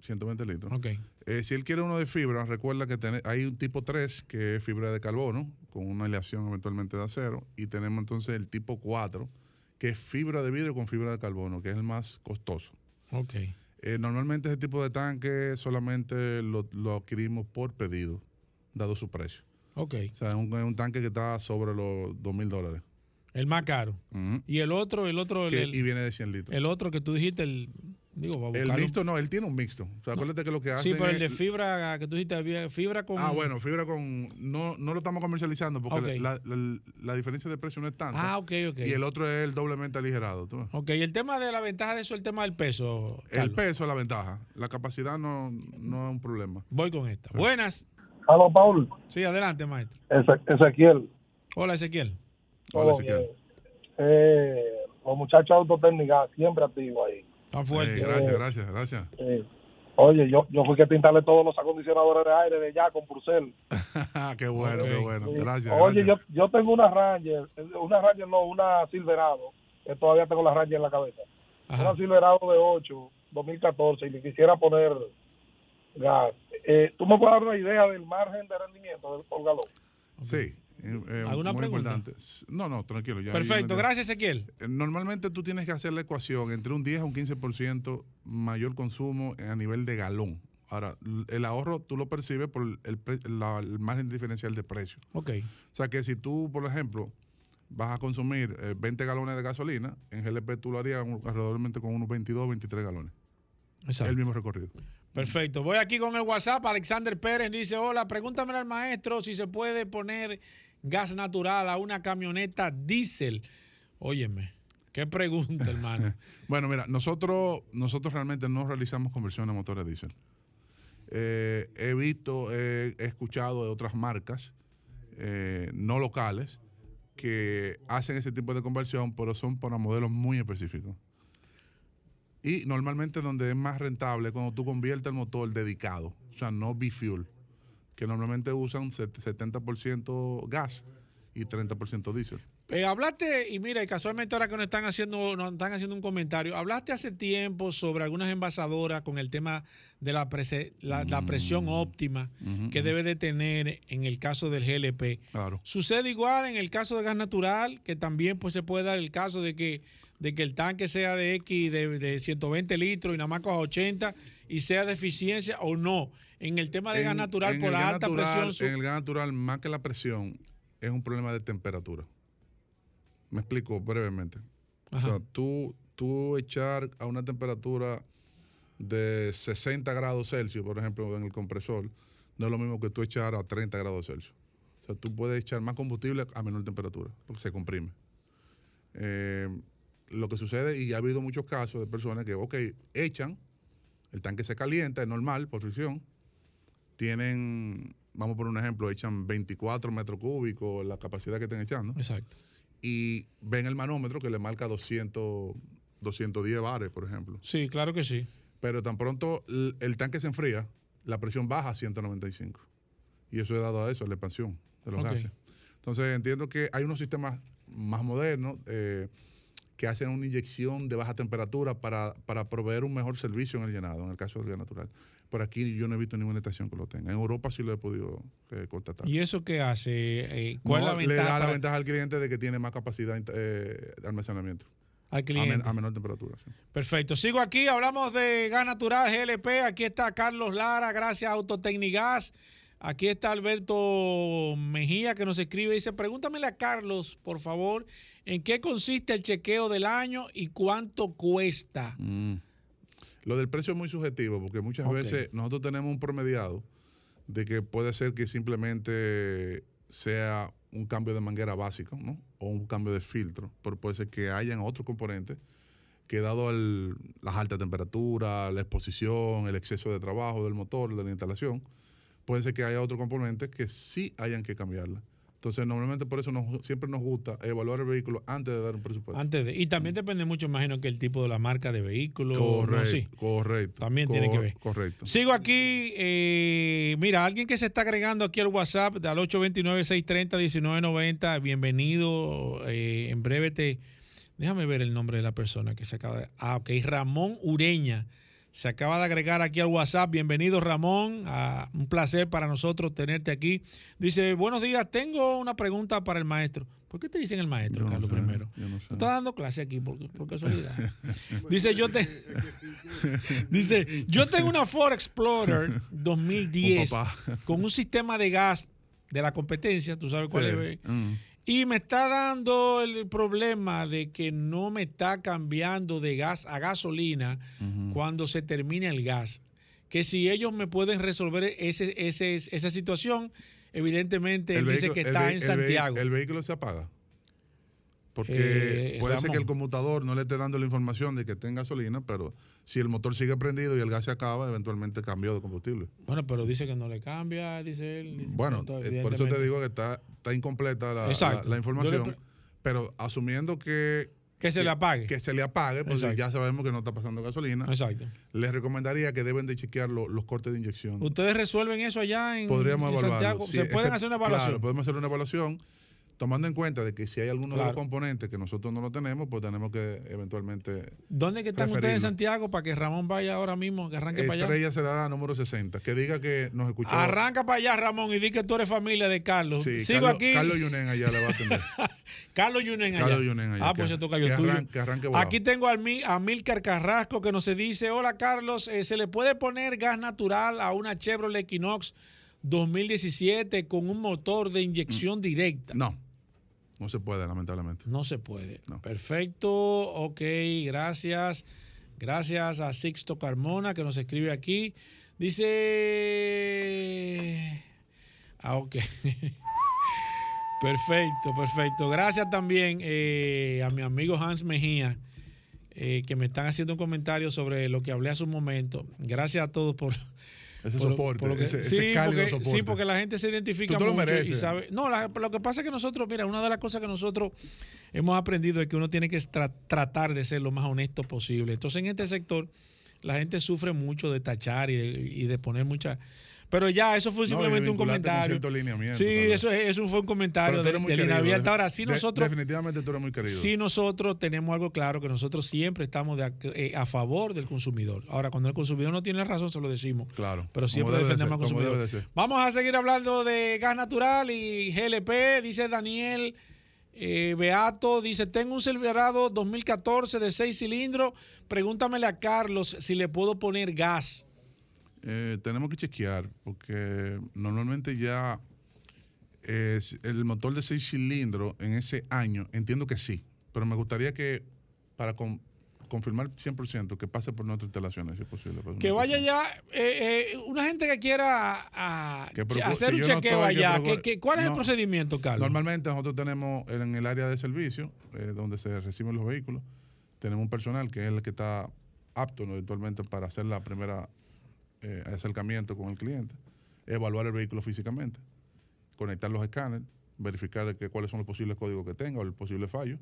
120 litros. Ok. Eh, si él quiere uno de fibra, recuerda que tiene- hay un tipo 3 que es fibra de carbono, con una aleación eventualmente de acero, y tenemos entonces el tipo 4, que es fibra de vidrio con fibra de carbono, que es el más costoso. Ok. Eh, normalmente ese tipo de tanque solamente lo, lo adquirimos por pedido, dado su precio. Ok. O sea, es un, tanque que está sobre los 2 mil dólares. El más caro. Y el otro, el otro, Que- el- y viene de 100 litros. el otro que tú dijiste, el. Digo, va a El mixto no, él tiene un mixto. O sea, acuérdate que lo que hace. Sí, pero el de fibra que tú dijiste, había fibra con. Ah, bueno, fibra con. No, no lo estamos comercializando porque la, la- la diferencia de precio no es tanta. Ah, ok, ok. Y el otro es el doblemente aligerado. ¿tú? Ok, y el tema de la ventaja de eso es el tema del peso. El peso es la ventaja. La capacidad no, no es un problema. Voy con esta. Buenas. Aló, Paul. Sí, adelante, maestro. Eze- Ezequiel. Hola, Ezequiel. Hola, Ezequiel. bien. Eh, los muchachos de autotécnica siempre activos ahí. Fuerte. Eh, gracias, gracias, gracias. Eh, oye, yo, yo fui que instalé todos los acondicionadores de aire de ya con Purcell. <laughs> qué bueno, Ok. qué bueno. Sí. Gracias. Oye, gracias. yo, yo tengo una Ranger, una Ranger no, una Silverado, que todavía tengo la Ranger en la cabeza. Ajá. Una Silverado de 8, 2014, y le quisiera poner gas. Eh, ¿Tú me puedes dar una idea del margen de rendimiento del por galón? Sí. Eh, eh, ¿Alguna muy pregunta? importante. No, no, tranquilo. ya- Perfecto, gracias, Ezequiel. Eh, Normalmente tú tienes que hacer la ecuación entre un 10 a un 15% mayor consumo a nivel de galón. Ahora, el ahorro tú lo percibes por el, la- el margen diferencial de precio. Ok. O sea que si tú, por ejemplo, vas a consumir eh, 20 galones de gasolina, en GLP tú lo harías un- alrededor con unos 22 23 galones. Exacto. El mismo recorrido. Perfecto. Voy aquí con el WhatsApp. Alexander Pérez dice: Hola, pregúntame al maestro si se puede poner gas natural a una camioneta diésel. Óyeme, qué pregunta, hermano. <laughs> Bueno, mira, nosotros, nosotros realmente no realizamos conversión a motores diésel. Eh, he visto, he escuchado de otras marcas eh, no locales que hacen ese tipo de conversión, pero son para modelos muy específicos. Y normalmente donde es más rentable cuando tú conviertes el motor dedicado, o sea, no B-Fuel, que normalmente usan set- 70% gas y 30% diésel. Eh, hablaste, y mira, y casualmente ahora que nos están haciendo, nos están haciendo un comentario, hablaste hace tiempo sobre algunas envasadoras con el tema de la, prese- la, la presión óptima que debe de tener en el caso del GLP. Claro. Sucede igual en el caso de gas natural, que también pues se puede dar el caso de que, de que el tanque sea de X de, de 120 litros y nada más coja 80 y sea de eficiencia o no. En el tema de gas natural por la alta natural- presión. su- En el gas natural, más que la presión, es un problema de temperatura. Me explico brevemente. O sea, tú, tú echar a una temperatura de 60 grados Celsius, por ejemplo, en el compresor, no es lo mismo que tú echar a 30 grados Celsius. O sea, tú puedes echar más combustible a menor temperatura, porque se comprime. Eh, lo que sucede, y ha habido muchos casos de personas que, ok, echan, el tanque se calienta, es normal, por fricción, tienen, vamos por un ejemplo, echan 24 metros cúbicos, la capacidad que estén echando, Exacto. y ven el manómetro que le marca 200, 210 bares, por ejemplo. Sí, claro que sí. Pero tan pronto el, el tanque se enfría, la presión baja a 195. Y eso es dado a eso, a la expansión de los gases. Entonces entiendo que hay unos sistemas más modernos eh, que hacen una inyección de baja temperatura para, para proveer un mejor servicio en el llenado, en el caso del gas natural. Por aquí yo no he visto ninguna estación que lo tenga. En Europa sí lo he podido eh, constatar. ¿Y eso qué hace? Eh, ¿Cuál No, es la le ventaja da la ventaja al cliente de que tiene más capacidad eh, de almacenamiento al a, men- cliente? a menor temperatura. sí. Perfecto. Sigo aquí, hablamos de gas natural, GLP. Aquí está Carlos Lara, gracias a Autotecnigas. Aquí está Alberto Mejía que nos escribe. Dice, pregúntamele a Carlos, por favor, en qué consiste el chequeo del año y cuánto cuesta. Lo del precio es muy subjetivo porque muchas veces nosotros tenemos un promediado de que puede ser que simplemente sea un cambio de manguera básico, ¿no? O un cambio de filtro, pero puede ser que hayan otros componentes que dado el- las altas temperaturas, la exposición, el exceso de trabajo del motor, de la instalación, puede ser que haya otros componentes que sí hayan que cambiarla. Entonces, normalmente por eso nos- siempre nos gusta evaluar el vehículo antes de dar un presupuesto. Antes de, y también depende mucho, imagino, que el tipo de la marca de vehículo. ¿no? correcto, Sí. correcto. También tiene que ver. Correcto. Sigo aquí. eh, mira, alguien que se está agregando aquí al WhatsApp al 829-630-1990. Bienvenido. eh, en breve te. Déjame ver el nombre de la persona que se acaba de. Ah, ok. Ramón Ureña. Se acaba de agregar aquí al WhatsApp. Bienvenido, Ramón. Ah, un placer para nosotros tenerte aquí. Dice: Buenos días. Tengo una pregunta para el maestro. ¿Por qué te dicen el maestro, Yo no Carlos, sé, primero? yo no sé. ¿Tú estás dando clase aquí por, por casualidad? <laughs> Dice, yo te... Dice, yo tengo una Ford Explorer 2010 <laughs> Un papá. con un sistema de gas de la competencia, tú sabes cuál Sí. es, Mm. Y me está dando el problema de que no me está cambiando de gas a gasolina cuando se termine el gas. Que si ellos me pueden resolver ese, ese- esa situación, evidentemente él dice que está en Santiago. El, vehículo se apaga. Porque Eh, puede ser que el conmutador no le esté dando la información de que tenga gasolina, pero si el motor sigue prendido y el gas se acaba, eventualmente cambió de combustible. Bueno, pero dice que no le cambia, dice él. Dice Bueno, no, eh, por eso te digo que está, está incompleta la, Exacto. la- la información, pre- pero asumiendo que, Que se le apague. que se le apague, porque Exacto. ya sabemos que no está pasando gasolina, Exacto. les recomendaría que deben de chequear lo- los cortes de inyección. ¿Ustedes resuelven eso allá en, Podríamos en evaluarlo. Santiago? Sí, ¿Se pueden hacer una evaluación? Claro, podemos hacer una evaluación tomando en cuenta de que si hay alguno de los componentes que nosotros no lo tenemos, pues tenemos que eventualmente... ¿Dónde que están ustedes en. Santiago para que Ramón vaya ahora mismo, que arranque para allá? Estrella número 60. Que diga que nos escuchó. Arranca para allá, Ramón, y di que tú eres familia de Carlos. Sí, Sigo Carlos, aquí. Carlos Yunen allá le va a atender. <laughs> Carlos Yunen allá. Carlos Yunen allá, Ah, pues se toca yo tuyo. arranque. Aquí tengo a, Mi- a Milcar Carrasco que nos dice, hola Carlos, eh, ¿se le puede poner gas natural a una Chevrolet Equinox 2017 con un motor de inyección directa? No, no se puede, lamentablemente. No se puede. No. Perfecto, ok, gracias. Gracias a Sixto Carmona que nos escribe aquí. Dice... Ah, ok. <laughs> perfecto, perfecto. Gracias también eh, a mi amigo Hans Mejía, eh, que me están haciendo un comentario sobre lo que hablé hace un momento. Gracias a todos por... Ese por soporte, por lo que- ese, ese sí, cálido porque, soporte. sí, porque la gente se identifica mucho y mereces. sabe. No, la- lo que pasa es que nosotros, mira, una de las cosas que nosotros hemos aprendido es que uno tiene que tra- tratar de ser lo más honesto posible. Entonces, en este sector, la gente sufre mucho de tachar y de, y de poner mucha... Pero ya, eso fue No, simplemente un con comentario. Sí, eso, es- eso fue un comentario de, de línea abierta. Ahora, sí de- nosotros... definitivamente tú eres muy querido. Sí, nosotros tenemos algo claro que nosotros siempre estamos de eh, a favor del consumidor. Ahora, cuando el consumidor no tiene razón, se lo decimos. Claro. Pero siempre de defendemos al consumidor. Vamos a seguir hablando de gas natural y GLP. Dice Daniel eh, Beato, dice, tengo un Silverado 2014 de 6 cilindros. Pregúntamele a Carlos si le puedo poner gas. Eh, tenemos que chequear porque normalmente ya es el motor de 6 cilindros en ese año, entiendo que sí, pero me gustaría que para con- confirmar 100% que pase por nuestras instalaciones, si es posible. Que vaya ya, eh, eh, una gente que quiera a- Que procu- hacer un no chequeo que allá, procure- ¿qué- qué- ¿cuál es el procedimiento, Carlos? Normalmente nosotros tenemos en el área de servicio, eh, donde se reciben los vehículos, tenemos un personal que es el que está apto ¿no? eventualmente para hacer la primera eh, acercamiento con el cliente, evaluar el vehículo físicamente, conectar los escáneres, verificar que, cuáles son los posibles códigos que tenga o el posible fallo,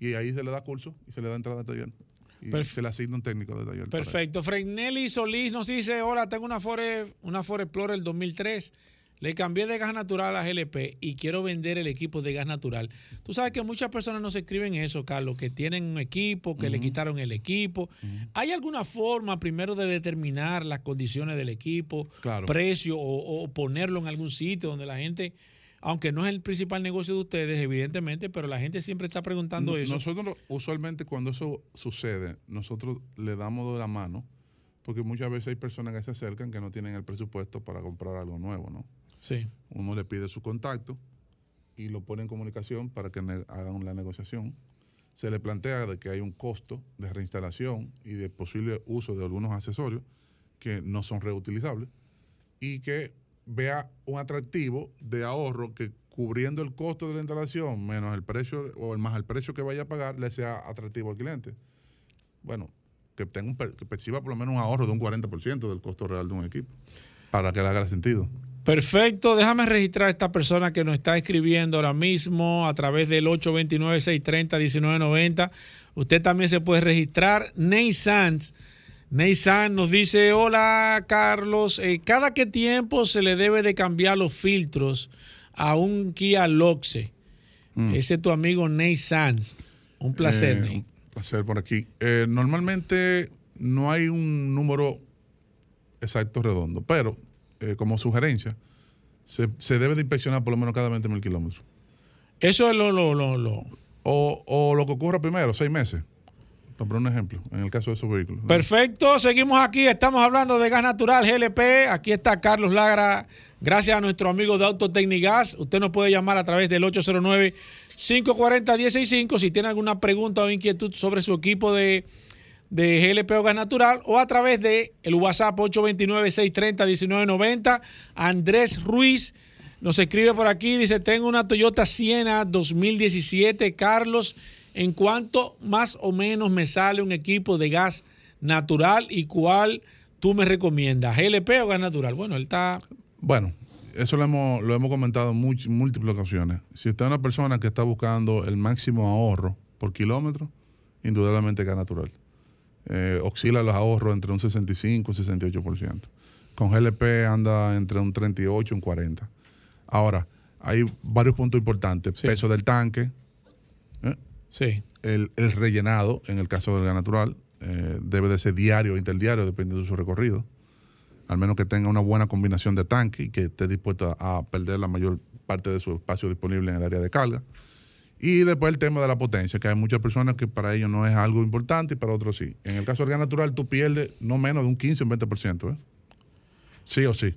y ahí se le da curso y se le da entrada a taller. Y Perf- se le asigna un técnico de taller. Perfecto. Fregnelli Solís nos dice, hola, tengo una Ford, una Ford Explorer 2003. Le cambié de gas natural a GLP y quiero vender el equipo de gas natural. Tú sabes que muchas personas nos escriben eso, Carlos, que tienen un equipo, que le quitaron el equipo. ¿Hay alguna forma primero de determinar las condiciones del equipo, Claro. precio o, o ponerlo en algún sitio donde la gente, aunque no es el principal negocio de ustedes, evidentemente, pero la gente siempre está preguntando No- eso. Nosotros, usualmente, cuando eso sucede, nosotros le damos de la mano, porque muchas veces hay personas que se acercan que no tienen el presupuesto para comprar algo nuevo, ¿no? Uno le pide su contacto y lo pone en comunicación para que hagan la negociación. Se le plantea de que hay un costo de reinstalación y de posible uso de algunos accesorios que no son reutilizables y que vea un atractivo de ahorro que cubriendo el costo de la instalación menos el precio o más el precio que vaya a pagar le sea atractivo al cliente. Bueno, que tenga un que perciba por lo menos un ahorro de un 40% del costo real de un equipo para que le haga sentido. Perfecto, déjame registrar a esta persona que nos está escribiendo ahora mismo a través del 829-630-1990. Usted también se puede registrar. Ney Sanz. Ney Sanz nos dice, hola Carlos, eh, ¿cada qué tiempo se le debe de cambiar los filtros a un Kia Loxe? Ese es tu amigo Ney Sanz. Un placer, Eh, Ney. Un placer por aquí. Eh, normalmente no hay un número exacto redondo, pero eh, como sugerencia, se, se debe de inspeccionar por lo menos cada 20 mil kilómetros. Eso es lo... lo, lo, lo- O, o lo que ocurra primero, seis meses. Para poner un ejemplo, en el caso de esos vehículos. Perfecto, seguimos aquí, estamos hablando de gas natural GLP, aquí está Carlos Lagra, gracias a nuestro amigo de Autotecnigas, usted nos puede llamar a través del 809-540-165 si tiene alguna pregunta o inquietud sobre su equipo de, de GLP o gas natural o a través de el WhatsApp 829-630-1990, Andrés Ruiz nos escribe por aquí, dice, tengo una Toyota Siena 2017, Carlos, ¿en cuánto más o menos me sale un equipo de gas natural y cuál tú me recomiendas? ¿GLP o gas natural? Bueno, él está... Bueno, eso lo hemos, lo hemos comentado en múltiples ocasiones. Si usted es una persona que está buscando el máximo ahorro por kilómetro, indudablemente gas natural. Eh, oscila los ahorros entre un 65 y un 68%. Con GLP anda entre un 38 y un 40. Ahora, hay varios puntos importantes. Sí. Peso del tanque, ¿eh? Sí. el, el rellenado, en el caso del gas natural, eh, debe de ser diario o interdiario, dependiendo de su recorrido. Al menos que tenga una buena combinación de tanque y que esté dispuesto a, a perder la mayor parte de su espacio disponible en el área de carga. Y después el tema de la potencia, que hay muchas personas que para ellos no es algo importante y para otros sí. En el caso del gas natural, tú pierdes no menos de un 15 o un 20%. ¿eh? Sí o sí.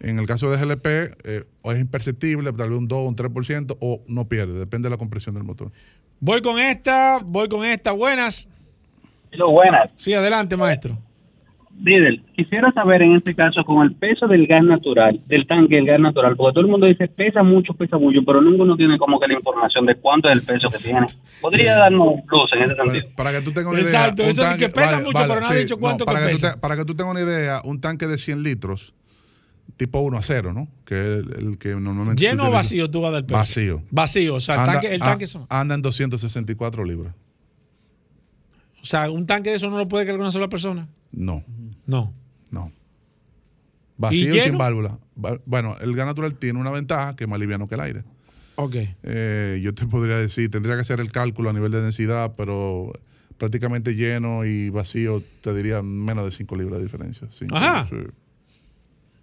En el caso de GLP, eh, o es imperceptible, tal vez un 2 o un 3%, o no pierde, depende de la compresión del motor. Voy con esta, voy con esta. Buenas. Hello, buenas. Sí, adelante, maestro. Líder, quisiera saber en este caso con el peso del gas natural, del tanque del gas natural, porque todo el mundo dice pesa mucho, pesa mucho, pero ninguno tiene como que la información de cuánto es el peso que tiene. ¿Podría darnos plus en ese sentido? Para, para que tú tengas una Exacto, idea. un eso de que pesa mucho, pero no ha dicho cuánto para que que tú pesa. te- para que tú tengas una idea, un tanque de 100 litros, tipo 1 a 0, ¿no? Que es el, el que normalmente. ¿Lleno o vacío tú vas a dar peso? Vacío. Vacío, o sea, el Anda- tanque, el a- tanque son. Anda en 264 libras. O O sea, un tanque de eso no lo puede cargar una sola persona. No, No. no. Vacío y, sin válvula. Bueno, el gas natural tiene una ventaja que es más liviano que el aire. Ok. Eh, yo te podría decir, tendría que hacer el cálculo a nivel de densidad, pero prácticamente lleno y vacío, te diría menos de 5 libras de diferencia. Cinco, Ajá. sí,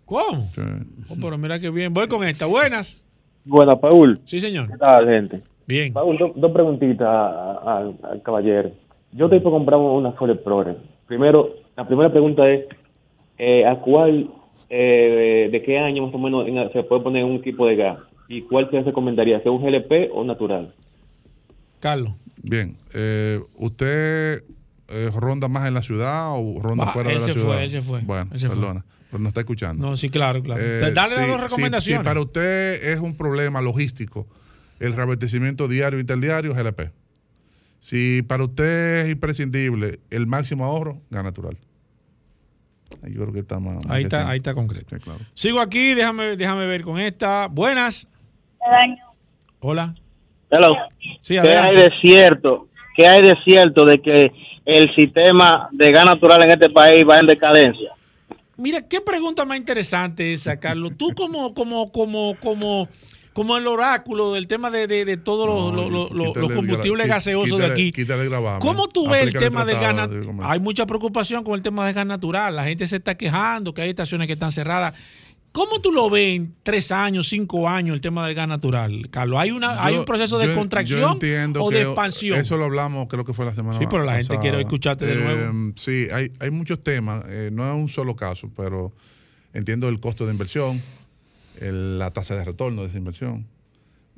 ¿Cómo? sí. Oh, pero mira qué bien. Voy con esta. Buenas. Buena, Paul. Sí, señor. ¿Qué tal, gente? Bien. Paul, do- dos preguntitas al, al caballero. Yo estoy por comprar una Ford Explorer. Primero, la primera pregunta es, eh, ¿a cuál, eh, de qué año más o menos en- se puede poner un equipo de gas? ¿Y cuál se recomendaría, sea un GLP o natural? Carlos. Bien, eh, ¿usted eh, ronda más en la ciudad o ronda Va, fuera de la se fue, ciudad? él se fue, Bueno, él se fue. perdona, pero no está escuchando. No, sí, claro, claro. Eh, Dale las sí, dos recomendaciones. Si para usted es un problema logístico el reabastecimiento diario e interdiario, GLP. Si para usted es imprescindible el máximo ahorro, gas natural. Ahí Yo creo que está más. más Ahí está, ahí está concreto. Sí, claro. Sigo aquí, déjame, déjame ver con esta. Buenas. Hola. Hello. Sí, ¿Qué hay de cierto? ¿Qué hay de cierto de que el sistema de gas natural en este país va en decadencia? Mira, qué pregunta más interesante esa, Carlos. Tú como, como, como, como, como el oráculo del tema de, de, de todos los, los- los- los- Quítale los el combustibles gra- gaseosos de aquí. quítale el gravamen. ¿Cómo tú ves el tema del gas natural? Hay mucha preocupación con el tema del gas natural. La gente se está quejando que hay estaciones que están cerradas. ¿Cómo tú lo ves en tres años, cinco años el tema del gas natural, Carlos? ¿Hay, una, ¿hay un proceso de yo- contracción o de expansión? Eso lo hablamos, creo que fue la semana Sí, pero la gente pasada. quiere escucharte de nuevo. Eh, sí, hay, hay muchos temas. eh, no es un solo caso, pero entiendo el costo de inversión, el- la tasa de retorno de esa inversión,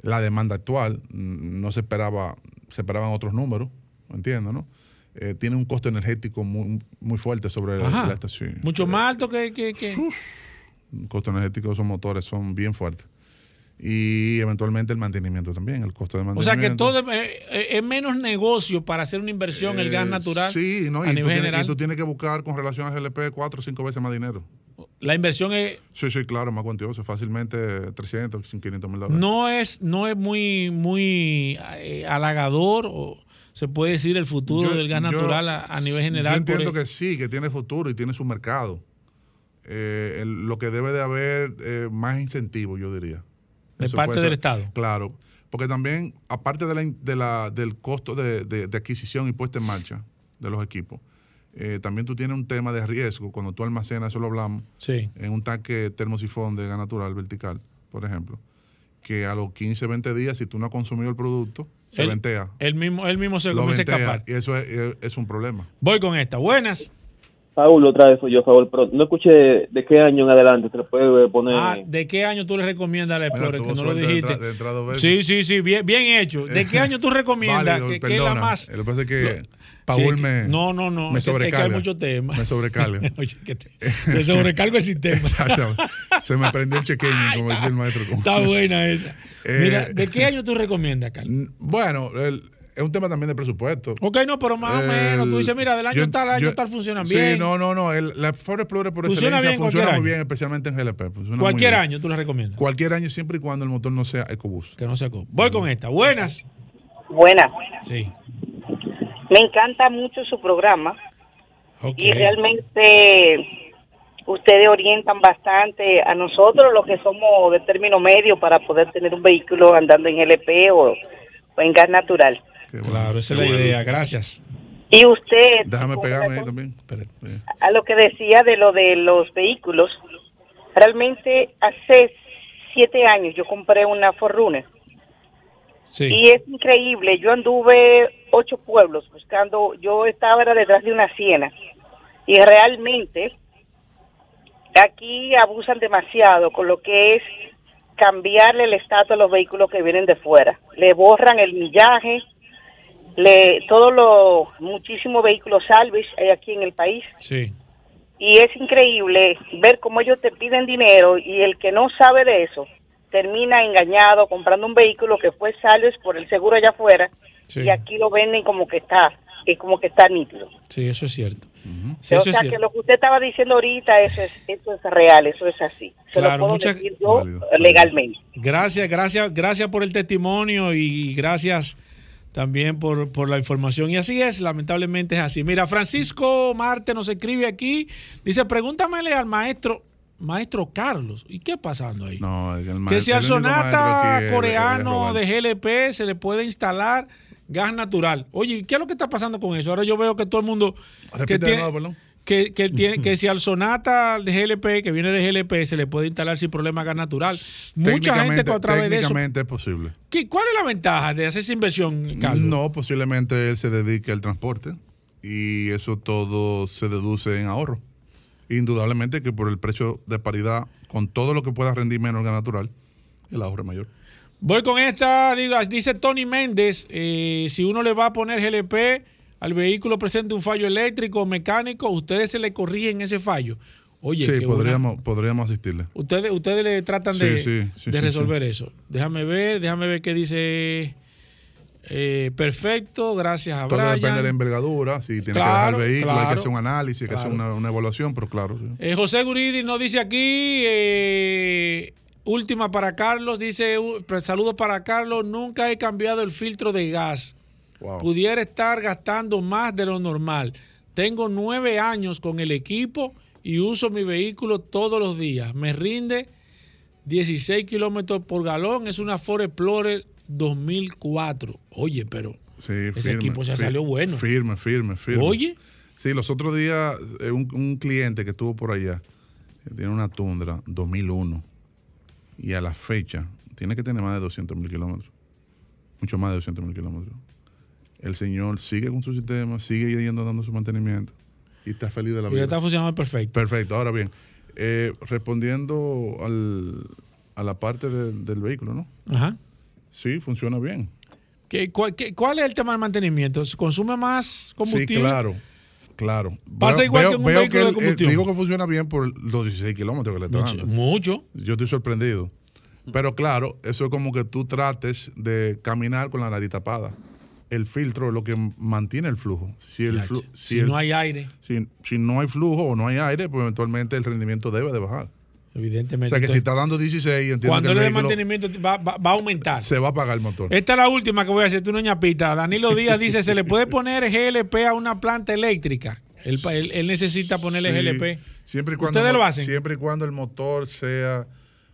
la demanda actual. mm, No se esperaba, se esperaban otros números, entiendo, ¿no? Eh, tiene un costo energético muy, muy fuerte sobre la, Ajá. la estación. Mucho más alto que... que, costo energético de esos motores son bien fuertes. Y eventualmente el mantenimiento también, el costo de O mantenimiento. sea que todo es, eh, es menos negocio para hacer una inversión el gas Eh, natural. Sí, ¿no? a y, tú tienes, y tú tienes que buscar con relación al GLP cuatro o cinco veces más dinero. La inversión es, Sí, sí, claro, más cuantioso. Fácilmente 300, 500 mil dólares. no es no es muy muy eh, halagador o se puede decir el futuro Yo- del gas yo- natural a, a nivel general. Yo entiendo el- que sí, que tiene futuro y tiene su mercado. Eh, el- lo que debe de haber eh, más incentivo, yo diría. De Eso parte del ser- Estado. Claro, porque también, aparte de la, in- de la- del costo de, de- de adquisición y puesta en marcha de los equipos, eh, también tú tienes un tema de riesgo cuando tú almacenas, eso lo hablamos, Sí. en un tanque termosifón de gas natural vertical, por ejemplo, que a los 15, 20 días, si tú no has consumido el producto, se Él- ventea. Él mismo, él mismo se Lo comienza a escapar. y eso es, es- es un problema. Voy con esta. Buenas. Paul, otra vez soy yo, favor, pero no escuché de qué año en adelante se le puede poner... Ah, ¿De qué año tú le recomiendas al Explorer? tuvo Que no lo de dijiste. entra- de. Sí, sí, sí, bien, bien hecho. ¿De qué año tú recomiendas? Válido, que, que es la perdona. más. Lo que pasa es que Paul Sí, me, no, no, no, me que- es que hay sobrecarga. muchos temas. Me sobrecarga. <laughs> Oye, que te, te sobrecargo el sistema. <laughs> Se me prendió el chequeño, como dice el maestro. Está buena esa. <laughs> Eh, Mira, ¿de qué año tú recomiendas, Carlos? Bueno, el- es un tema también de presupuesto. Ok, no, pero más o menos. Tú dices, mira, del año Yo- tal, año yo- tal funcionan sí, bien. no, no, no. El, la Ford Explorer por Funciona excelencia bien funciona muy año. bien, especialmente en GLP. funciona muy Cualquier bien. año tú le recomiendas. Cualquier año, siempre y cuando el motor no sea EcoBoost. Que no se acopla. Voy con esta. Buenas. Buena. Sí. Me encanta mucho su programa Ok. y realmente ustedes orientan bastante a nosotros los que somos de término medio para poder tener un vehículo andando en LP o, o en gas natural. Claro, esa es la idea. Gracias. Y usted, Déjame pegarme ahí también. a lo que decía de lo de los vehículos, realmente hace siete años yo compré una Forerunner Sí. y es increíble. Yo anduve ocho pueblos buscando, yo estaba era detrás de una siena y realmente aquí abusan demasiado con lo que es cambiarle el estatus a los vehículos que vienen de fuera. Le borran el millaje, le todos los muchísimos vehículos salvage hay aquí en el país Sí. y es increíble ver cómo ellos te piden dinero y el que no sabe de eso termina engañado comprando un vehículo que fue salvage por el seguro allá afuera Sí. y aquí lo venden como que está que como que está nítido. Sí, eso es cierto. Sí, o eso es sea que cierto. lo que usted estaba diciendo ahorita eso es eso es real, eso es así. Se Claro, lo puedo muchas- decir yo legalmente. Gracias, gracias, gracias por el testimonio y gracias también por, por la información. Y así es, lamentablemente es así. Mira, Francisco Marte nos escribe aquí, dice, pregúntamele al maestro, maestro Carlos, ¿y qué pasando ahí? No, el que maestro- si al sonata aquí es- es coreano de GLP se le puede instalar gas natural. Oye, ¿qué es lo que está pasando con eso? Ahora yo veo que todo el mundo que tiene, nuevo. Que, que tiene que si al sonata de GLP que viene de GLP se le puede instalar sin problema gas natural. Mucha gente a través de eso. Es posible. ¿Qué- ¿Cuál es la ventaja de hacer esa inversión, Carlos? No, posiblemente él se dedique al transporte y eso todo se deduce en ahorro. Indudablemente que por el precio de paridad, con todo lo que pueda rendir menos el gas natural, el ahorro es mayor. Voy con esta, digo, dice Tony Méndez, eh, si uno le va a poner GLP al vehículo presente un fallo eléctrico o mecánico, ustedes se le corrigen ese fallo. Oye, sí, podríamos, podríamos asistirle. Ustedes, ustedes le tratan Sí, de, sí, resolver eso. Déjame ver, déjame ver qué dice. Eh, perfecto, gracias a Todo Brian. depende de la envergadura, si tiene Claro, que dejar el vehículo, hay que hacer un análisis, hay que hacer una, una evaluación, pero claro. Eh, José Guridi nos dice aquí, eh, última para Carlos, dice, saludos para Carlos, nunca he cambiado el filtro de gas. Wow. Pudiera estar gastando más de lo normal. Tengo nueve años con el equipo y uso mi vehículo todos los días. Me rinde 16 kilómetros por galón. Es una Ford Explorer 2004. Oye, pero Sí, ese equipo se fir- salió bueno. Firme, firme, firme. Oye. Sí, los otros días, eh, un, un cliente que estuvo por allá, que tiene una Tundra 2001, y a la fecha, tiene que tener más de 200 mil kilómetros. Mucho más de 200 mil kilómetros. El señor sigue con su sistema, sigue yendo dando su mantenimiento y está feliz de la y vida. le está funcionando perfecto. Perfecto. Ahora bien, eh, respondiendo al- a la parte de- del vehículo, ¿no? Ajá. Sí, funciona bien. ¿Qué, cuál, qué- cuál es el tema del mantenimiento? ¿Consume más combustible? Sí, claro. Claro. Pasa Veo- igual veo- que un veo vehículo de él, eh, combustión. digo que funciona bien por los 16 kilómetros que le está Mucho- dando. mucho. Yo estoy sorprendido. Pero claro, eso es como que tú trates de caminar con la nariz tapada. El filtro es lo que mantiene el flujo. Si, el Ya, flu- si el- no hay aire, si, si no hay flujo o no hay aire, pues eventualmente el rendimiento debe de bajar. O evidentemente. sea que si está dando 16, entiendo cuando el vehículo mantenimiento va, va- va a aumentar. se va a apagar el motor. Esta es la última que voy a hacer, tú no ñapita. Danilo Díaz dice, ¿se le puede poner GLP a una planta eléctrica? Él, él- él necesita ponerle Sí, GLP. Siempre y cuando ¿Ustedes el lo hacen? Siempre y cuando el motor sea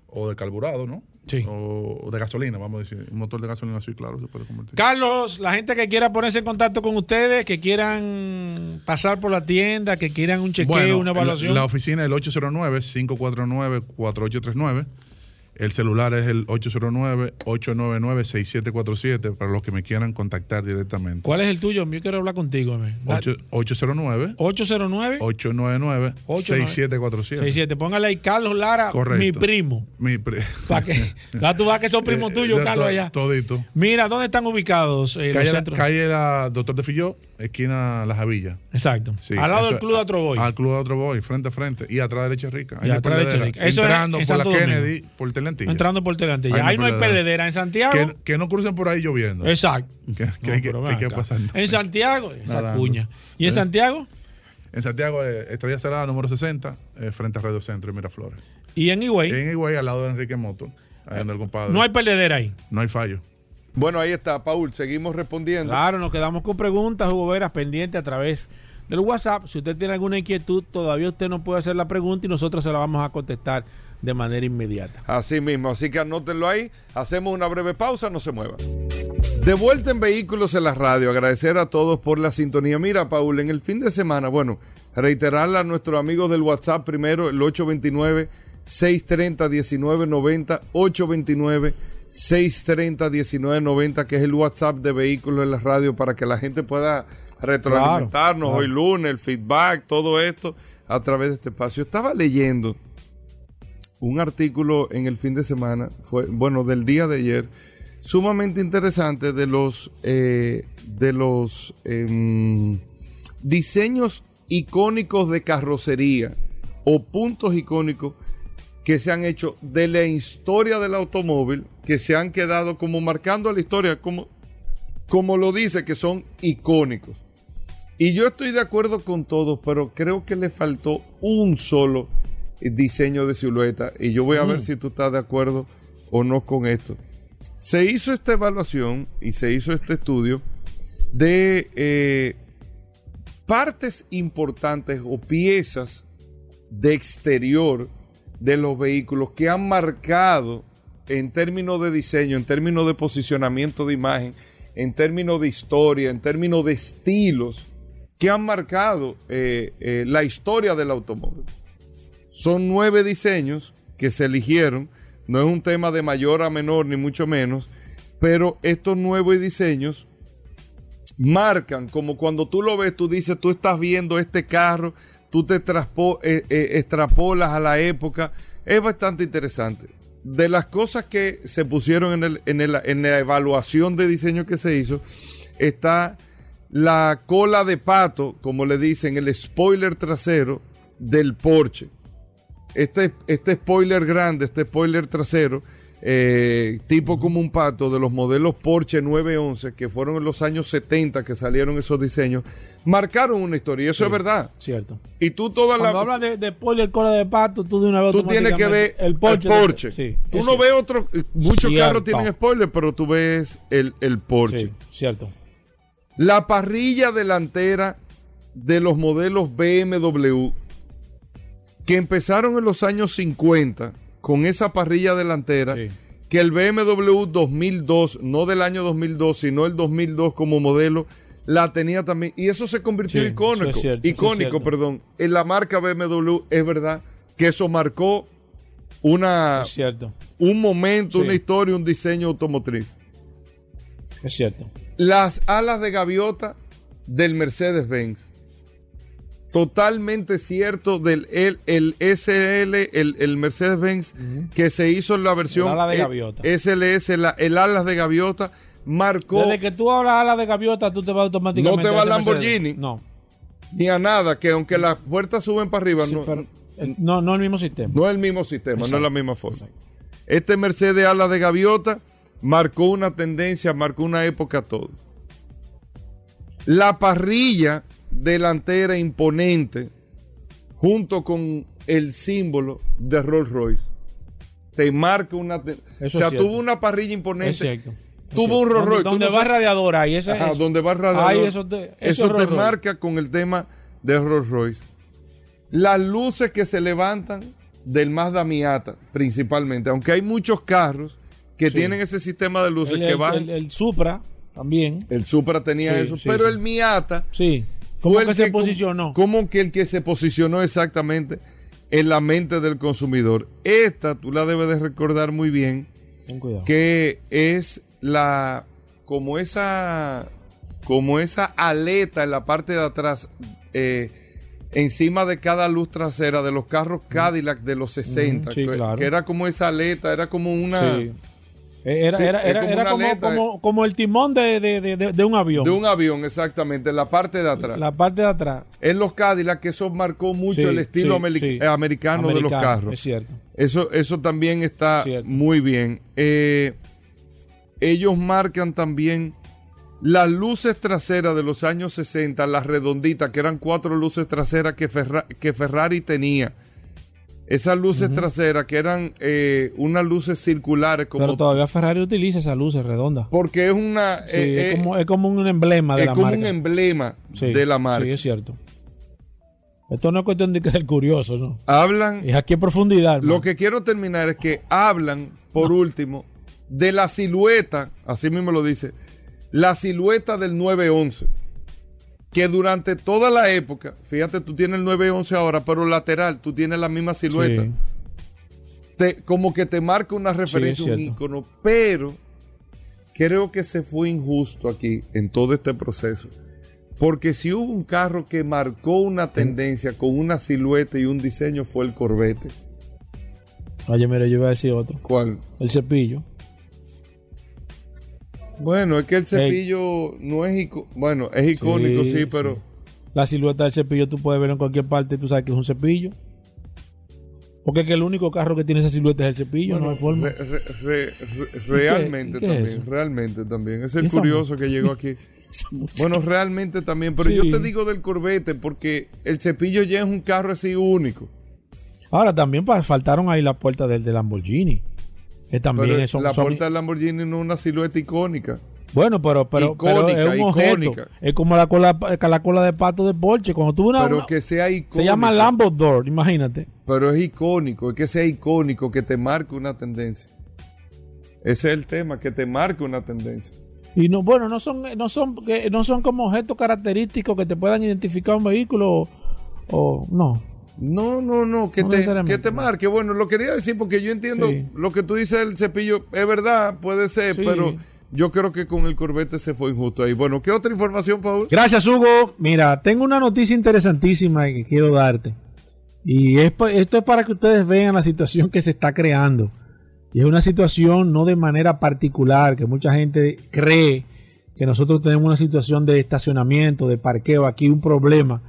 o de carburado, ¿no? Sí. O, de gasolina, vamos a decir. Un motor de gasolina, sí, claro, se puede convertir. Carlos, la gente que quiera ponerse en contacto con ustedes, que quieran pasar por la tienda, que quieran un chequeo, Bueno, una evaluación. La, la oficina es el 809-549-4839. El celular es el 809-899-6747 para los que me quieran contactar directamente. ¿Cuál es el tuyo? Yo quiero hablar contigo. hombre. Da- Ocho- 809 809 899 6747 67. Póngale ahí Carlos Lara, Correcto. mi primo. Mi pri- Para que, <laughs> ya tú vas que son primos Eh, tuyos, Carlos, allá. Todito. Mira, ¿dónde están ubicados eh, los Calle, la, calle la Doctor de Filló, esquina La Javilla. Exacto. Sí, Al lado del es- Club de Atroboy. Al Club de Atroboy, frente a frente. Y atrás de Leche Rica. Y atrás de Leche. Rica. Es Entrando en por la Kennedy, por Entrando por Telantilla. Ahí Ahí, no hay perdedera. En Santiago. Que, que no crucen por ahí lloviendo. Exacto. <laughs> Que, que No, hay que, pasar. En Santiago, esa Nadando. cuña. ¿Y en. Santiago? En Santiago, eh, Estrella Cerrada, número 60, eh, frente a Radio Centro y Miraflores. ¿Y en Higüey? En Higüey, al lado de Enrique Moto, ahí el compadre. No hay perdedera ahí. No hay fallo. Bueno, ahí está, Paul. Seguimos respondiendo. Claro, nos quedamos con preguntas, Hugo Veras, pendientes a través del WhatsApp. Si usted tiene alguna inquietud, todavía usted no puede hacer la pregunta y nosotros se la vamos a contestar de manera inmediata. Así mismo, así que anótenlo ahí. Hacemos una breve pausa, no se muevan. De vuelta en Vehículos en la Radio, agradecer a todos por la sintonía. Mira, Paul, en el fin de semana, bueno, reiterarle a nuestros amigos del WhatsApp primero, el 829-630-1990, 829-630-1990, que es el WhatsApp de Vehículos en la Radio, para que la gente pueda retroalimentarnos Claro, hoy lunes, el feedback, todo esto a través de este espacio. Estaba leyendo un artículo en el fin de semana, fue bueno, del día de ayer, sumamente interesante de los eh, de los em, diseños icónicos de carrocería o puntos icónicos que se han hecho de la historia del automóvil, que se han quedado como marcando la historia, como, como lo dice, que son icónicos. Y yo estoy de acuerdo con todos, pero creo que le faltó un solo diseño de silueta. Y yo voy a ver si tú estás de acuerdo o no con esto. Se hizo esta evaluación y se hizo este estudio de eh, partes importantes o piezas de exterior de los vehículos que han marcado en términos de diseño, en términos de posicionamiento de imagen, en términos de historia, en términos de estilos, que han marcado eh, eh, la historia del automóvil. Son nueve diseños que se eligieron, no es un tema de mayor a menor, ni mucho menos, pero estos nuevos diseños marcan como cuando tú lo ves, tú dices, tú estás viendo este carro, tú te eh, eh, extrapolas a la época, es bastante interesante. De las cosas que se pusieron en, en, el- en la evaluación de diseño que se hizo, está la cola de pato, como le dicen, el spoiler trasero del Porsche. Este, este spoiler grande, este spoiler trasero, eh, tipo como un pato de los modelos Porsche 911, que fueron en los años 70 que salieron esos diseños, marcaron una historia. Y eso Sí, es verdad. Cierto. Y tú toda Cuando la... hablas de, de spoiler cola de pato, tú de una vez Tú tienes que ver el Porsche. el Porsche. Sí, tú no ves otro... Muchos Cierto. carros tienen spoiler, pero tú ves el, el Porsche. Sí, cierto. La parrilla delantera de los modelos BMW que empezaron en los años 50 con esa parrilla delantera que el BMW 2002, no del año 2002, sino el 2002 como modelo, la tenía también. Y eso se convirtió Sí, icónico, es cierto, es icónico, perdón. En la marca BMW es verdad que eso marcó una, Es cierto. un momento, Sí. una historia, un diseño automotriz. Es cierto. Las alas de gaviota del Mercedes-Benz. Totalmente cierto del el, el SL, el, el Mercedes-Benz que se hizo en la versión El ala de E- gaviota. SLS, la- el alas de gaviota, marcó Desde que tú hablas a la de gaviota, tú te vas automáticamente No te va a Lamborghini. Mercedes. No. ni a nada, que aunque las puertas suben para arriba, Sí, no, pero, eh, no, no el mismo sistema. no es el mismo sistema, no es la misma forma. Este Mercedes ala de gaviota marcó una tendencia, marcó una época todo. La parrilla delantera imponente junto con el símbolo de Rolls Royce te marca una Eso o sea tuvo una parrilla imponente Es cierto. tuvo un Rolls Royce Donde, no va sabes- radiador ahí. Ese, Ajá, eso. donde va radiador. Ahí eso te, eso marca con el tema de Rolls Royce. Las luces que se levantan del Mazda Miata, principalmente, aunque hay muchos carros que Sí. tienen ese sistema de luces El, que el- van. el- el Supra también. El Supra tenía Sí, eso, sí, pero el Miata Sí. ¿Cómo que se como- posicionó? Como que el que se posicionó exactamente en la mente del consumidor. Esta tú la debes de recordar muy bien, que es la como esa como esa aleta en la parte de atrás eh, encima de cada luz trasera de los carros Cadillac de los 60 Mm, sí, que, claro. que era como esa aleta era como una Sí. Era, Sí, era, es era, como era como, como, como el timón de, de, de, un avión. de un avión exactamente en la parte de atrás La parte de atrás. en los Cadillac que eso marcó mucho Sí, el estilo sí, eh, americano, de los carros Es cierto. Eso, eso también está muy bien. Eh, ellos marcan también las luces traseras de los años 60, las redonditas, que eran cuatro luces traseras que, Ferra- que Ferrari tenía. Esas luces traseras que eran eh, unas luces circulares como Pero todavía Ferrari utiliza esas luces redondas. porque es una Sí, eh, es, eh, como, es como un emblema de es la como marca. un emblema Sí, de la marca. Sí, es cierto. Esto no es cuestión de que curioso, ¿no? Hablan Es aquí en profundidad. hermano. Lo que quiero terminar es que hablan, por último, de la silueta, así mismo lo dice, la silueta del 911. Que durante toda la época, fíjate, tú tienes el 911 ahora, pero lateral, tú tienes la misma silueta. Sí. Te- como que te marca una referencia, un ícono, pero creo que se fue injusto aquí en todo este proceso. Porque si hubo un carro que marcó una tendencia con una silueta y un diseño fue el Corvette. Oye, mira, yo iba a decir otro. ¿Cuál? El cepillo. Bueno, es que el cepillo no es bueno, es icónico, sí, Sí, pero La silueta del cepillo tú puedes verlo en cualquier parte, tú sabes que es un cepillo. Porque es que el único carro que tiene esa silueta es el cepillo, bueno, no hay forma. re- re- re- re- qué- realmente y qué es también, realmente también. Es ¿Y el curioso que llegó aquí. <laughs> Bueno, realmente también, pero yo te digo del Corvette porque el cepillo ya es un carro así único. Ahora también faltaron ahí las puertas del, del Lamborghini. Que también Pero son, la son- puerta del Lamborghini no es una silueta icónica. Bueno, pero, pero, pero Icónica, es un objeto. icónica. Es como la cola, la cola de pato de Porsche. Cuando tuvo una, Pero una- que sea icónico. se llama Lambo Door, imagínate. Pero es icónico, es que sea icónico, que te marque una tendencia. Ese es el tema, que te marque una tendencia. Y no, bueno, no son, no son, que no son como objetos característicos que te puedan identificar un vehículo o, o- no. No, no, no, que, No te, que te marque. Bueno, lo quería decir porque yo entiendo Sí. lo que tú dices del cepillo, es verdad, puede ser, Sí. pero yo creo que con el Corvette se fue injusto ahí. Bueno, ¿qué otra información, Paul? Gracias, Hugo. Mira, tengo una noticia interesantísima que quiero darte. Y es esto es para que ustedes vean la situación que se está creando. Y es una situación no de manera particular, que mucha gente cree que nosotros tenemos una situación de estacionamiento, de parqueo, aquí un problema.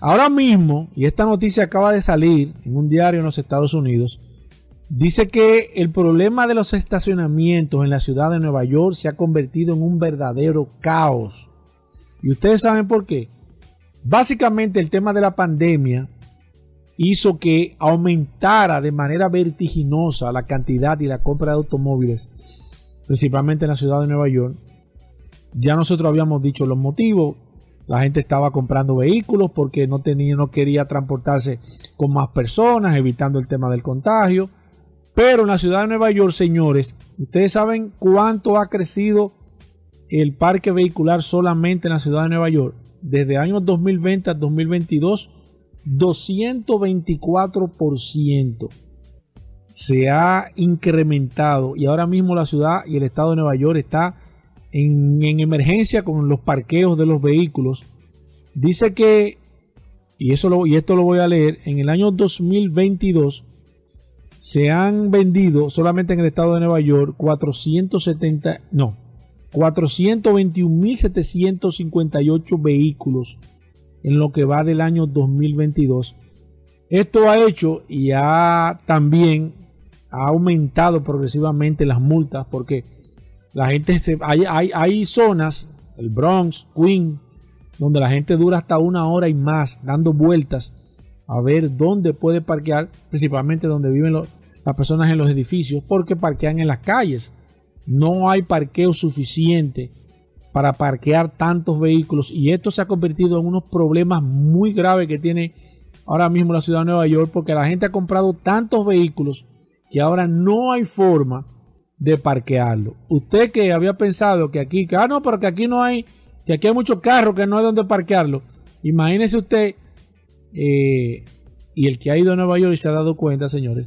Ahora mismo, y esta noticia acaba de salir en un diario en los Estados Unidos, dice que el problema de los estacionamientos en la ciudad de Nueva York se ha convertido en un verdadero caos. Y ustedes saben por qué. Básicamente el tema de la pandemia hizo que aumentara de manera vertiginosa la cantidad y la compra de automóviles, principalmente en la ciudad de Nueva York. Ya nosotros habíamos dicho los motivos. La gente estaba comprando vehículos porque no tenía, no quería transportarse con más personas, evitando el tema del contagio. Pero en la ciudad de Nueva York, señores, ustedes saben cuánto ha crecido el parque vehicular solamente en la ciudad de Nueva York. Desde años 2020 a 2022, 224% se ha incrementado y ahora mismo la ciudad y el estado de Nueva York está en, en emergencia con los parqueos de los vehículos. Dice que, y, eso y esto lo voy a leer, en el año 2022 se han vendido solamente en el estado de Nueva York 470, no, 421.758 vehículos en lo que va del año 2022. Esto ha hecho y ha también ha aumentado progresivamente las multas porque la gente se, hay, hay, hay zonas, el Bronx, Queen, donde la gente dura hasta una hora y más dando vueltas a ver dónde puede parquear, principalmente donde viven las personas en los edificios, porque parquean en las calles. No hay parqueo suficiente para parquear tantos vehículos y esto se ha convertido en unos problemas muy graves que tiene ahora mismo la ciudad de Nueva York porque la gente ha comprado tantos vehículos que ahora no hay forma de parquearlo. Usted que había pensado que aquí, ah, no, pero que aquí no hay, que aquí hay muchos carros, que no hay donde parquearlo. Imagínese usted, eh, y el que ha ido a Nueva York y se ha dado cuenta, señores,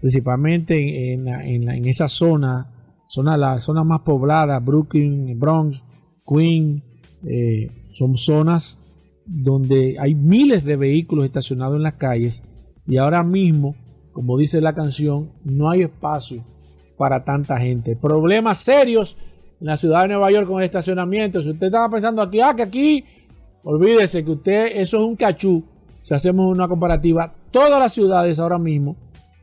principalmente en, la- en la- en esa zona, zona, la zona más poblada, Brooklyn, Bronx, Queen, eh, son zonas donde hay miles de vehículos estacionados en las calles y ahora mismo, como dice la canción, no hay espacio para tanta gente. Problemas serios en la ciudad de Nueva York con el estacionamiento. Si usted estaba pensando aquí, ah, que aquí, olvídese que usted, eso es un cachú. Si hacemos una comparativa, todas las ciudades ahora mismo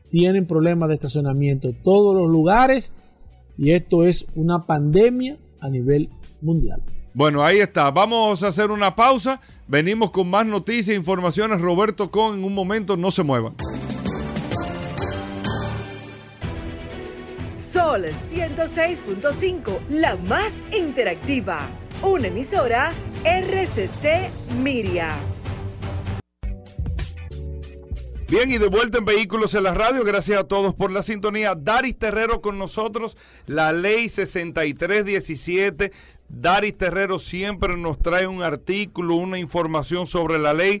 tienen problemas de estacionamiento, todos los lugares, y esto es una pandemia a nivel mundial. Bueno, ahí está. Vamos a hacer una pausa. Venimos con más noticias e informaciones. Roberto Con en un momento. No se muevan. Sol 106.5, la más interactiva. Una emisora RCC Miria. Bien, y de vuelta en Vehículos en la Radio. Gracias a todos por la sintonía. Daris Terrero con nosotros. La ley 6317. Daris Terrero siempre nos trae un artículo, una información sobre la ley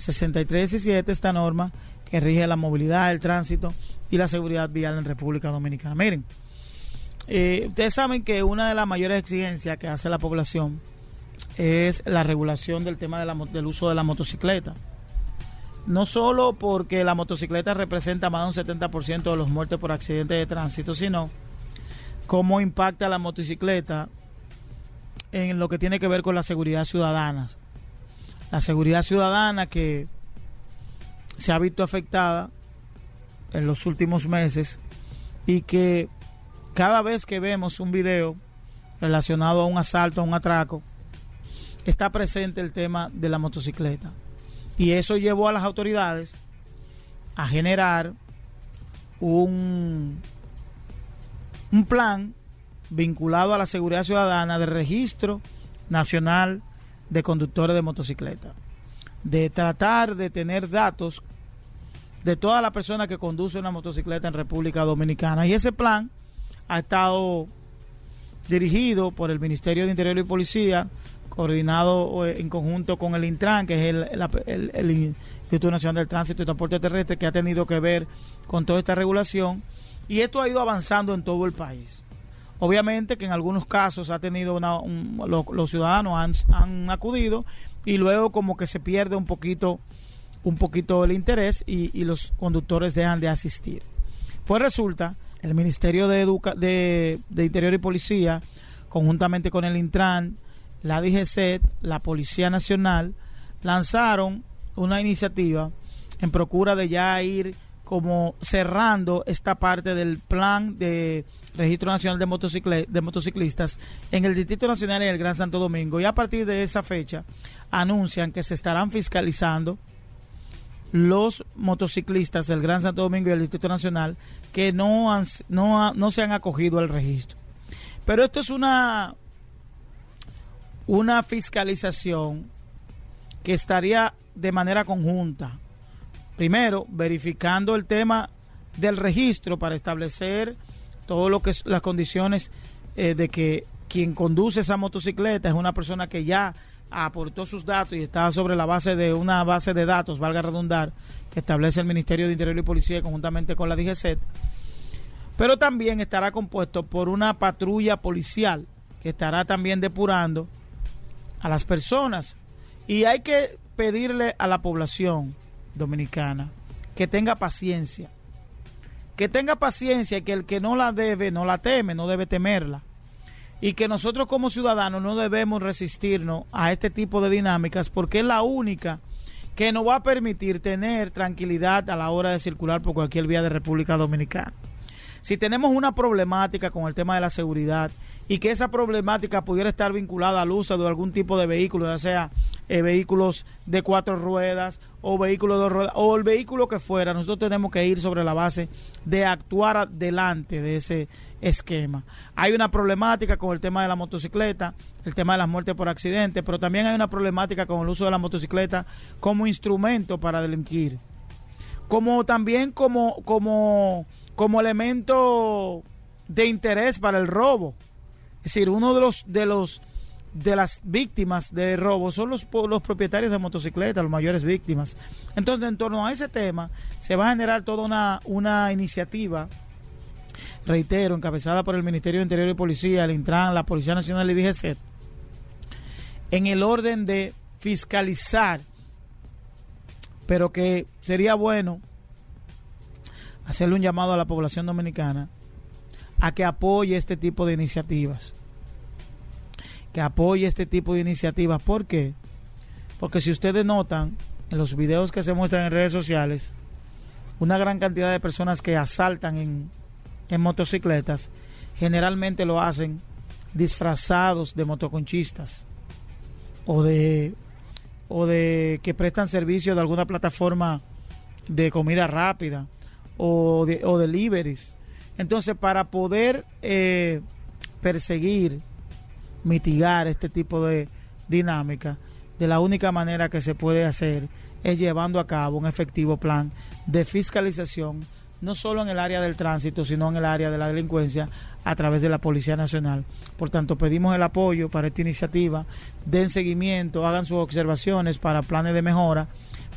6317, esta norma que rige la movilidad, el tránsito y la seguridad vial en República Dominicana. Miren, eh, ustedes saben que una de las mayores exigencias que hace la población es la regulación del tema del uso de la motocicleta. No solo porque la motocicleta representa más de un 70% de los muertes por accidentes de tránsito, sino cómo impacta la motocicleta en lo que tiene que ver con la seguridad ciudadana. La seguridad ciudadana que se ha visto afectada en los últimos meses y que cada vez que vemos un video relacionado a un asalto, a un atraco, está presente el tema de la motocicleta. Y eso llevó a las autoridades a generar un, un plan vinculado a la seguridad ciudadana de registro nacional de conductores de motocicleta. De tratar de tener datos de toda la persona que conduce una motocicleta en República Dominicana. Y ese plan ha estado dirigido por el Ministerio de Interior y Policía, coordinado eh, en conjunto con el Intran, que es el, el, Instituto Nacional del Tránsito y Transporte Terrestre, que ha tenido que ver con toda esta regulación. Y esto ha ido avanzando en todo el país. Obviamente que en algunos casos ha tenido una, los ciudadanos han, han, acudido y luego como que se pierde un poquito un poquito el interés y, y los conductores dejan de asistir. Pues resulta, el Ministerio de, Educa de, de Interior y Policía, conjuntamente con el Intran, la DGCET, la Policía Nacional, lanzaron una iniciativa en procura de ya ir como cerrando esta parte del plan de registro nacional de, de motociclistas en el Distrito Nacional y el Gran Santo Domingo. Y a partir de esa fecha anuncian que se estarán fiscalizando los motociclistas del Gran Santo Domingo y del Distrito Nacional que no, han, no, no se han acogido al registro. Pero esto es una, una fiscalización que estaría de manera conjunta. Primero, verificando el tema del registro para establecer todo lo que es las condiciones eh, de que quien conduce esa motocicleta es una persona que ya aportó sus datos y está sobre la base de una base de datos, valga redundar, que establece el Ministerio de Interior y Policía conjuntamente con la DGCET. Pero también estará compuesto por una patrulla policial que estará también depurando a las personas. Y hay que pedirle a la población dominicana que tenga paciencia. Que tenga paciencia y que el que no la debe, no la teme, no debe temerla y que nosotros como ciudadanos no debemos resistirnos a este tipo de dinámicas porque es la única que nos va a permitir tener tranquilidad a la hora de circular por cualquier vía de República Dominicana. Si tenemos una problemática con el tema de la seguridad y que esa problemática pudiera estar vinculada al uso de algún tipo de vehículo, ya sea eh, vehículos de cuatro ruedas o vehículos de ruedas o el vehículo que fuera, nosotros tenemos que ir sobre la base de actuar delante de ese esquema. Hay una problemática con el tema de la motocicleta, el tema de las muertes por accidente, pero también hay una problemática con el uso de la motocicleta como instrumento para delinquir. Como también como, como como elemento de interés para el robo. Es decir, uno de los de los de las víctimas de robo son los, los propietarios de motocicletas, las mayores víctimas. Entonces, en torno a ese tema, se va a generar toda una, una iniciativa, reitero, encabezada por el Ministerio de Interior y Policía, el Intran, la Policía Nacional y DGC, en el orden de fiscalizar, pero que sería bueno hacerle un llamado a la población dominicana a que apoye este tipo de iniciativas. Que apoye este tipo de iniciativas. ¿Por qué? Porque si ustedes notan en los videos que se muestran en redes sociales, una gran cantidad de personas que asaltan en, en motocicletas generalmente lo hacen disfrazados de motoconchistas o de o de que prestan servicio de alguna plataforma de comida rápida o, de, o deliveries. Entonces, para poder eh, perseguir, mitigar este tipo de dinámica, de la única manera que se puede hacer es llevando a cabo un efectivo plan de fiscalización, no solo en el área del tránsito, sino en el área de la delincuencia a través de la Policía Nacional. Por tanto, pedimos el apoyo para esta iniciativa, den seguimiento, hagan sus observaciones para planes de mejora,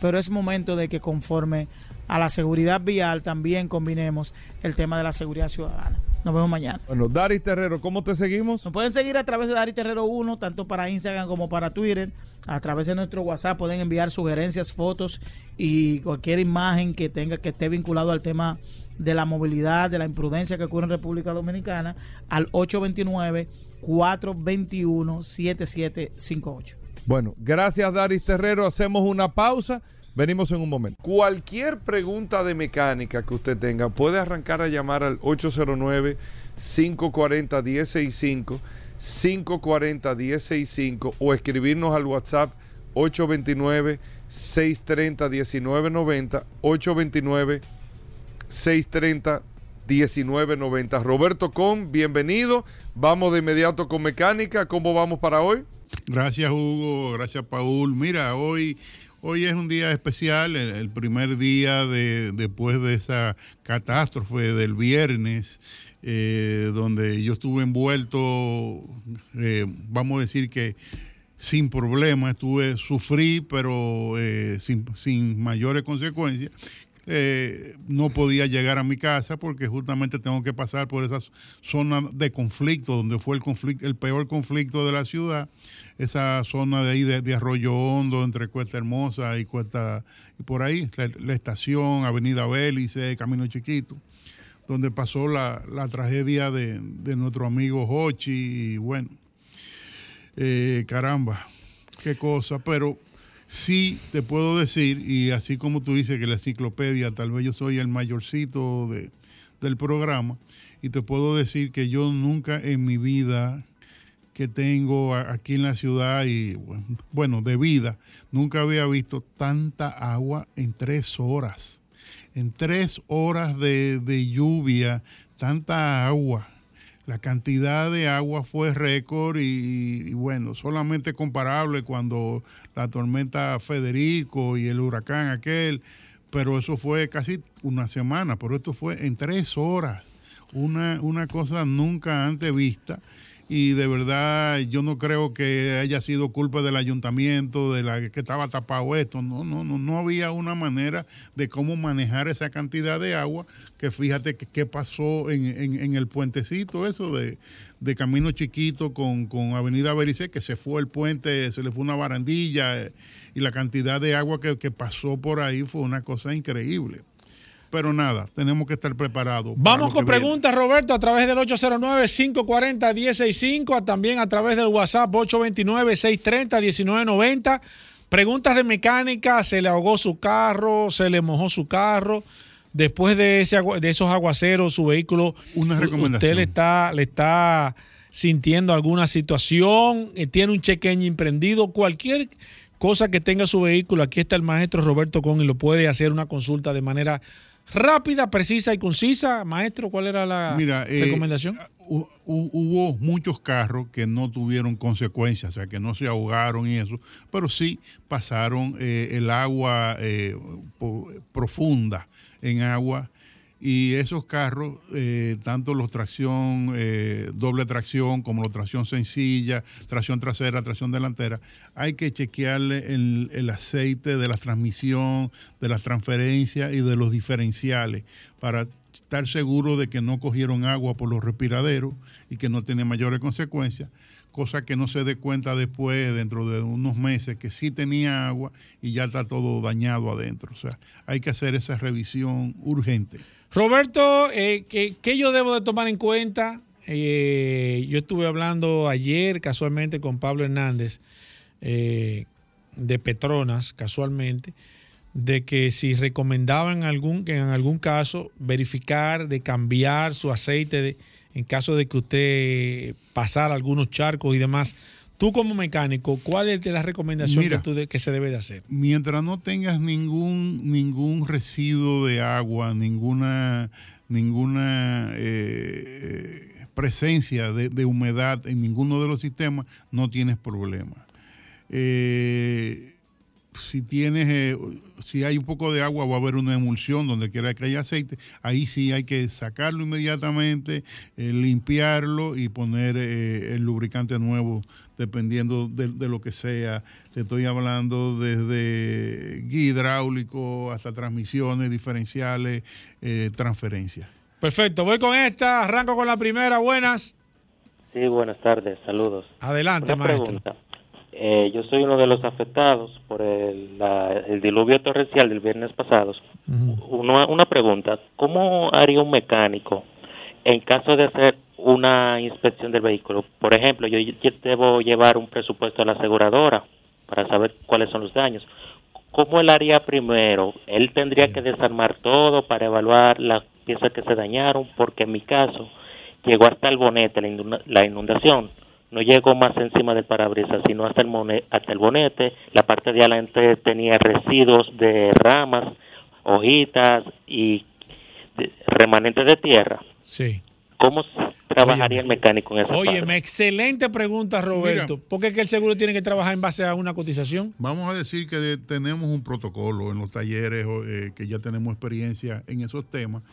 pero es momento de que conforme a la seguridad vial también combinemos el tema de la seguridad ciudadana. Nos vemos mañana. Bueno, Dari Terrero, ¿cómo te seguimos? Nos pueden seguir a través de Dari Terrero 1, tanto para Instagram como para Twitter. A través de nuestro WhatsApp pueden enviar sugerencias, fotos y cualquier imagen que tenga que esté vinculado al tema de la movilidad, de la imprudencia que ocurre en República Dominicana al 829-421-7758. Bueno, gracias Daris Terrero. Hacemos una pausa. Venimos en un momento. Cualquier pregunta de mecánica que usted tenga, puede arrancar a llamar al 809-540-165, 540-165 o escribirnos al WhatsApp 829-630-1990, 829-630-1990. Roberto Con, bienvenido. Vamos de inmediato con mecánica. ¿Cómo vamos para hoy? Gracias Hugo, gracias Paul. Mira, hoy, hoy es un día especial, el, primer día de, después de esa catástrofe del viernes, eh, donde yo estuve envuelto, eh, vamos a decir que sin problema, estuve, sufrí, pero eh, sin mayores consecuencias. Eh, no podía llegar a mi casa porque justamente tengo que pasar por esa zona de conflicto, donde fue el conflicto, el peor conflicto de la ciudad, esa zona de ahí de, Arroyo Hondo, entre Cuesta Hermosa y Cuesta, y por ahí, la, la estación, Avenida Bélice, Camino Chiquito, donde pasó la, la tragedia de, de, nuestro amigo Hochi, y bueno, eh, caramba, qué cosa, pero sí te puedo decir, y así como tú dices que la enciclopedia, tal vez yo soy el mayorcito de, del programa, y te puedo decir que yo nunca en mi vida que tengo aquí en la ciudad y bueno, de vida, nunca había visto tanta agua en tres horas. En tres horas de, de lluvia, tanta agua la cantidad de agua fue récord y, y, bueno, solamente comparable cuando la tormenta Federico y el huracán aquel, pero eso fue casi una semana, pero esto fue en tres horas, una, una cosa nunca antes vista y de verdad yo no creo que haya sido culpa del ayuntamiento, de la que estaba tapado esto, no, no, no, no había una manera de cómo manejar esa cantidad de agua, que fíjate qué pasó en, en, el puentecito, eso de, de Camino Chiquito con, con Avenida Bericé, que se fue el puente, se le fue una barandilla eh, y la cantidad de agua que, que pasó por ahí fue una cosa increíble pero nada, tenemos que estar preparados. Vamos con preguntas, viene. Roberto, a través del 809-540-165, también a través del WhatsApp 829-630-1990. Preguntas de mecánica, se le ahogó su carro, se le mojó su carro. Después de, ese, de esos aguaceros, su vehículo, Una recomendación. usted le está, le está sintiendo alguna situación, eh, tiene un chequeño emprendido, cualquier cosa que tenga su vehículo, aquí está el maestro Roberto Con y lo puede hacer una consulta de manera rápida, precisa y concisa. Maestro, ¿cuál era la Mira, recomendación? Eh, hubo muchos carros que no tuvieron consecuencias, o sea, que no se ahogaron y eso, pero sí pasaron eh, el agua eh, profunda en agua y esos carros, eh, tanto los tracción, eh, doble tracción como la tracción sencilla, tracción trasera, tracción delantera, hay que chequearle el, el, aceite de la transmisión, de las transferencias y de los diferenciales para estar seguro de que no cogieron agua por los respiraderos y que no tiene mayores consecuencias cosa que no se dé cuenta después, dentro de unos meses, que sí tenía agua y ya está todo dañado adentro. O sea, hay que hacer esa revisión urgente. Roberto, eh, ¿qué, ¿qué, yo debo de tomar en cuenta? Eh, yo estuve hablando ayer casualmente con Pablo Hernández eh, de Petronas, casualmente, de que si recomendaban algún, que en algún caso verificar de cambiar su aceite de, en caso de que usted pasara algunos charcos y demás. Tú como mecánico, ¿cuál es la recomendación Mira, que, tú de, que, se debe de hacer? Mientras no tengas ningún, ningún residuo de agua, ninguna, ninguna eh, presencia de, de, humedad en ninguno de los sistemas, no tienes problema. Eh, si tienes, eh, si hay un poco de agua, va a haber una emulsión donde quiera que haya aceite. Ahí sí hay que sacarlo inmediatamente, eh, limpiarlo y poner eh, el lubricante nuevo, dependiendo de, de, lo que sea. Te estoy hablando desde guía hidráulico hasta transmisiones, diferenciales, eh, transferencias. Perfecto, voy con esta, arranco con la primera. Buenas. Sí, buenas tardes, saludos. Adelante, Una maestro. Pregunta. Eh, yo soy uno de los afectados por el, la- el diluvio torrencial del viernes pasado. Una, una pregunta, ¿cómo haría un mecánico en caso de hacer una inspección del vehículo? Por ejemplo, yo, yo debo llevar un presupuesto a la aseguradora para saber cuáles son los daños. ¿Cómo él haría primero? Él tendría que desarmar todo para evaluar las piezas que se dañaron, porque en mi caso llegó hasta el bonete la inundación. No llegó más encima del parabrisas, sino hasta el, mone- hasta el bonete. La parte de adelante tenía residuos de ramas, hojitas y remanentes de tierra. Sí. ¿Cómo trabajaría el mecánico en esa parte? Óyeme, excelente pregunta, Roberto. porque es que el seguro tiene que trabajar en base a una cotización? Vamos a decir que de- tenemos un protocolo en los talleres o, eh, que ya tenemos experiencia en esos temas.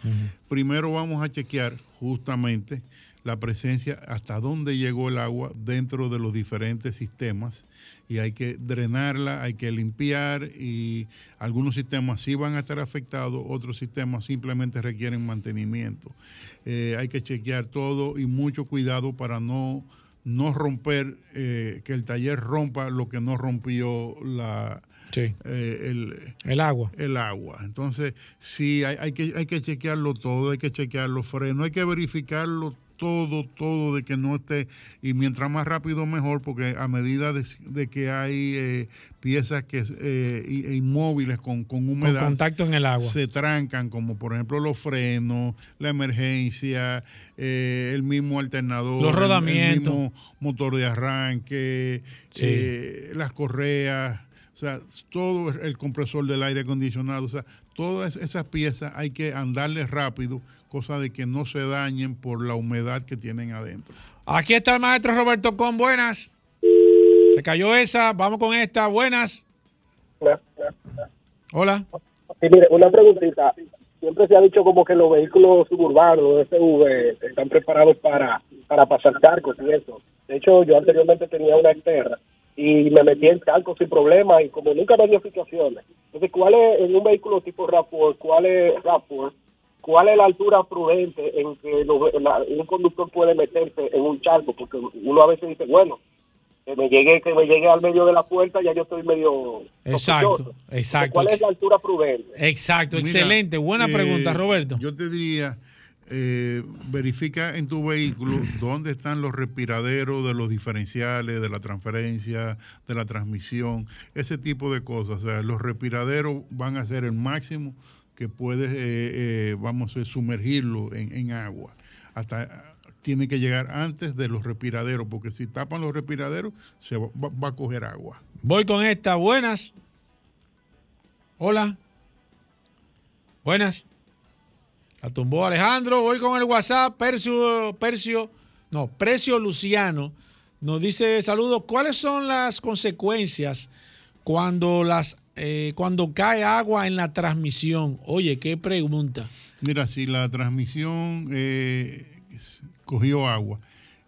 Primero vamos a chequear justamente la presencia, hasta dónde llegó el agua dentro de los diferentes sistemas y hay que drenarla, hay que limpiar y algunos sistemas sí van a estar afectados, otros sistemas simplemente requieren mantenimiento. Eh, hay que chequear todo y mucho cuidado para no, no romper, eh, que el taller rompa lo que no rompió la, Sí. eh, el, El agua. el agua. Entonces, sí, hay, hay que, hay que chequearlo todo, hay que chequear los frenos, hay que verificarlo todo, todo de que no esté, y mientras más rápido mejor, porque a medida de, de que hay eh, piezas que eh, i- inmóviles con, con humedad, contacto en el agua. se trancan, como por ejemplo los frenos, la emergencia, eh, el mismo alternador, Los el- el rodamientos. mismo motor de arranque, Sí. las correas, o sea, todo el compresor del aire acondicionado, o sea, todas esas piezas hay que andarles rápido, cosa de que no se dañen por la humedad que tienen adentro. Aquí está el maestro Roberto con buenas. Se cayó esa, vamos con esta, buenas. Hola. Sí, mire, una preguntita. Siempre se ha dicho como que los vehículos suburbanos, los SUV, están preparados para, para pasar charcos y eso. De hecho, yo anteriormente tenía una externa y me metí en charcos sin problema y como nunca me dio situaciones. Entonces, ¿cuál es en un vehículo tipo RAV4, cuál es RAV4, cuál es la altura prudente en que lo- la- un conductor puede meterse en un charco? Porque uno a veces dice, bueno, que me llegue, que me llegue al medio de la puerta, ya yo estoy medio Exacto, sospechoso. exacto. ¿Cuál es la altura prudente? Exacto, Mira, excelente. Buena eh, pregunta, Roberto. Yo te diría, eh, verifica en tu vehículo <clears throat> dónde están los respiraderos de los diferenciales, de la transferencia, de la transmisión, ese tipo de cosas. O sea, los respiraderos van a ser el máximo que puedes, eh, eh, vamos a sumergirlo en, agua. Hasta tiene que llegar antes de los respiraderos, porque si tapan los respiraderos, se va a coger agua. Voy con esta, buenas. Hola. Buenas. La tumbó Alejandro. Voy con el WhatsApp. Percio, Percio, no, Precio Luciano nos dice saludos. ¿Cuáles son las consecuencias cuando las eh, cuando cae agua en la transmisión? Oye, qué pregunta. Mira, si la transmisión eh, cogió agua,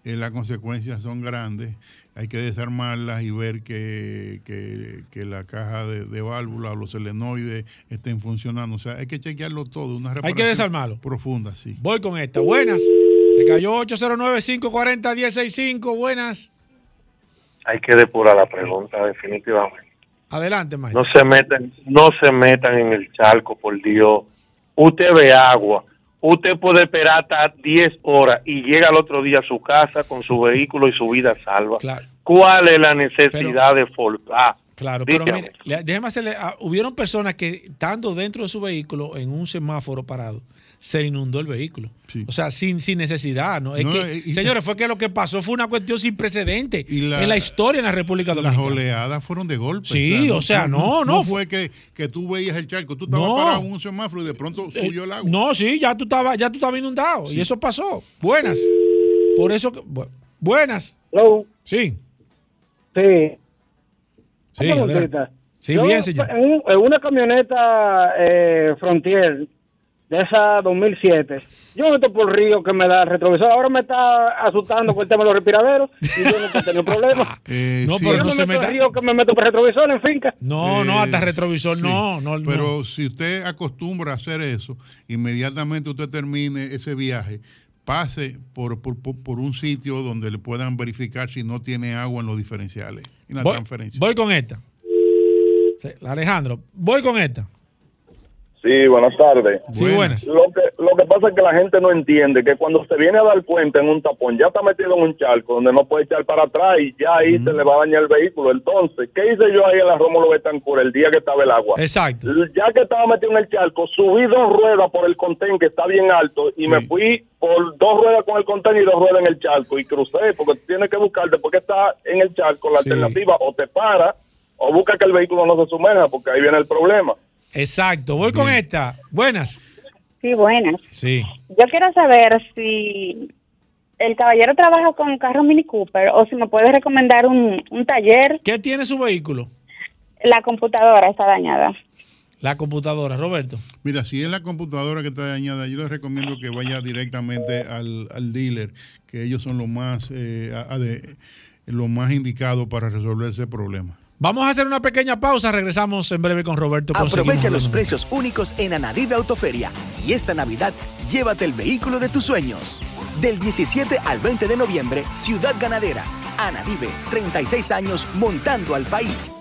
eh, las consecuencias son grandes. Hay que desarmarlas y ver que, que- que la caja de, de válvula o los selenoides estén funcionando. O sea, hay que chequearlo todo. Una Hay que desarmarlo. Profunda, sí. Voy con esta. Buenas. Se cayó 809-540-165. Buenas. Hay que depurar la pregunta, definitivamente. Adelante, maestro. No se metan, no se metan en el charco, por Dios. Usted ve agua, usted puede esperar hasta 10 horas y llega al otro día a su casa con su vehículo y su vida salva. ¿Cuál es la necesidad de forzar? Claro, pero mire, déjeme hacerle. ah, hubieron personas que, estando dentro de su vehículo en un semáforo parado, se inundó el vehículo. O sea, sin, sin necesidad, ¿no? Es No, que, y- señores, fue que lo que pasó fue una cuestión sin precedentes la- en la historia en la República Las Dominicana. oleadas fueron de golpe. Sí, o sea, no, no. fue que, que tú veías el charco, tú estabas No. parado en un semáforo y de pronto Eh, subió el agua. No, sí, ya tú estabas, ya tú estabas inundado. Y eso pasó. Buenas. Por eso que. bu- buenas. Sí. Sí. Sí. Sí, Yo, bien, señor. En, en una camioneta eh, Frontier de esa 2007, yo me meto por el río que me da el retrovisor. Ahora me está asustando con el tema de los respiraderos y yo nunca he tenido <laughs> problemas. Eh, No, sí. pero yo no me se meto meta- río que me meto por retrovisor en finca. No, no, hasta Eh, retrovisor, sí, no, no, no. Pero si usted acostumbra a hacer eso, inmediatamente usted termine ese viaje, pase por, por, por- un sitio donde le puedan verificar si no tiene agua en los diferenciales la Voy, transferencia. voy con esta. Sí, Alejandro, voy con esta. Sí, buenas tardes. Sí, buenas. Lo que, lo que pasa es que la gente no entiende que cuando se viene a dar cuenta en un tapón, ya está metido en un charco donde no puede echar para atrás y ya ahí se le va a dañar el vehículo. Entonces, ¿qué hice yo ahí en la Rómulo Betancourt el día que estaba el agua? Exacto. Ya que estaba metido en el charco, subí dos ruedas por el contén que está bien alto y me fui por dos ruedas con el contén y dos ruedas en el charco y crucé porque tienes que buscar después que está en el charco la alternativa o te para o busca que el vehículo no se sumerja porque ahí viene el problema. Exacto, voy con esta. Buenas. Sí, buenas. Sí. Yo quiero saber si el caballero trabaja con carro Mini Cooper o si me puede recomendar un, un taller. ¿Qué tiene su vehículo? La computadora está dañada. La computadora, Roberto. Mira, si es la computadora que está dañada, yo les recomiendo que vaya directamente al, al dealer, que ellos son los más, eh, a- a de- los más indicados para resolver ese problema. Vamos a hacer una pequeña pausa, regresamos en breve con Roberto. Aprovecha los precios únicos en Anadive Autoferia y esta Navidad llévate el vehículo de tus sueños. Del 17 al 20 de noviembre, Ciudad Ganadera. Anadive, 36 años montando al país.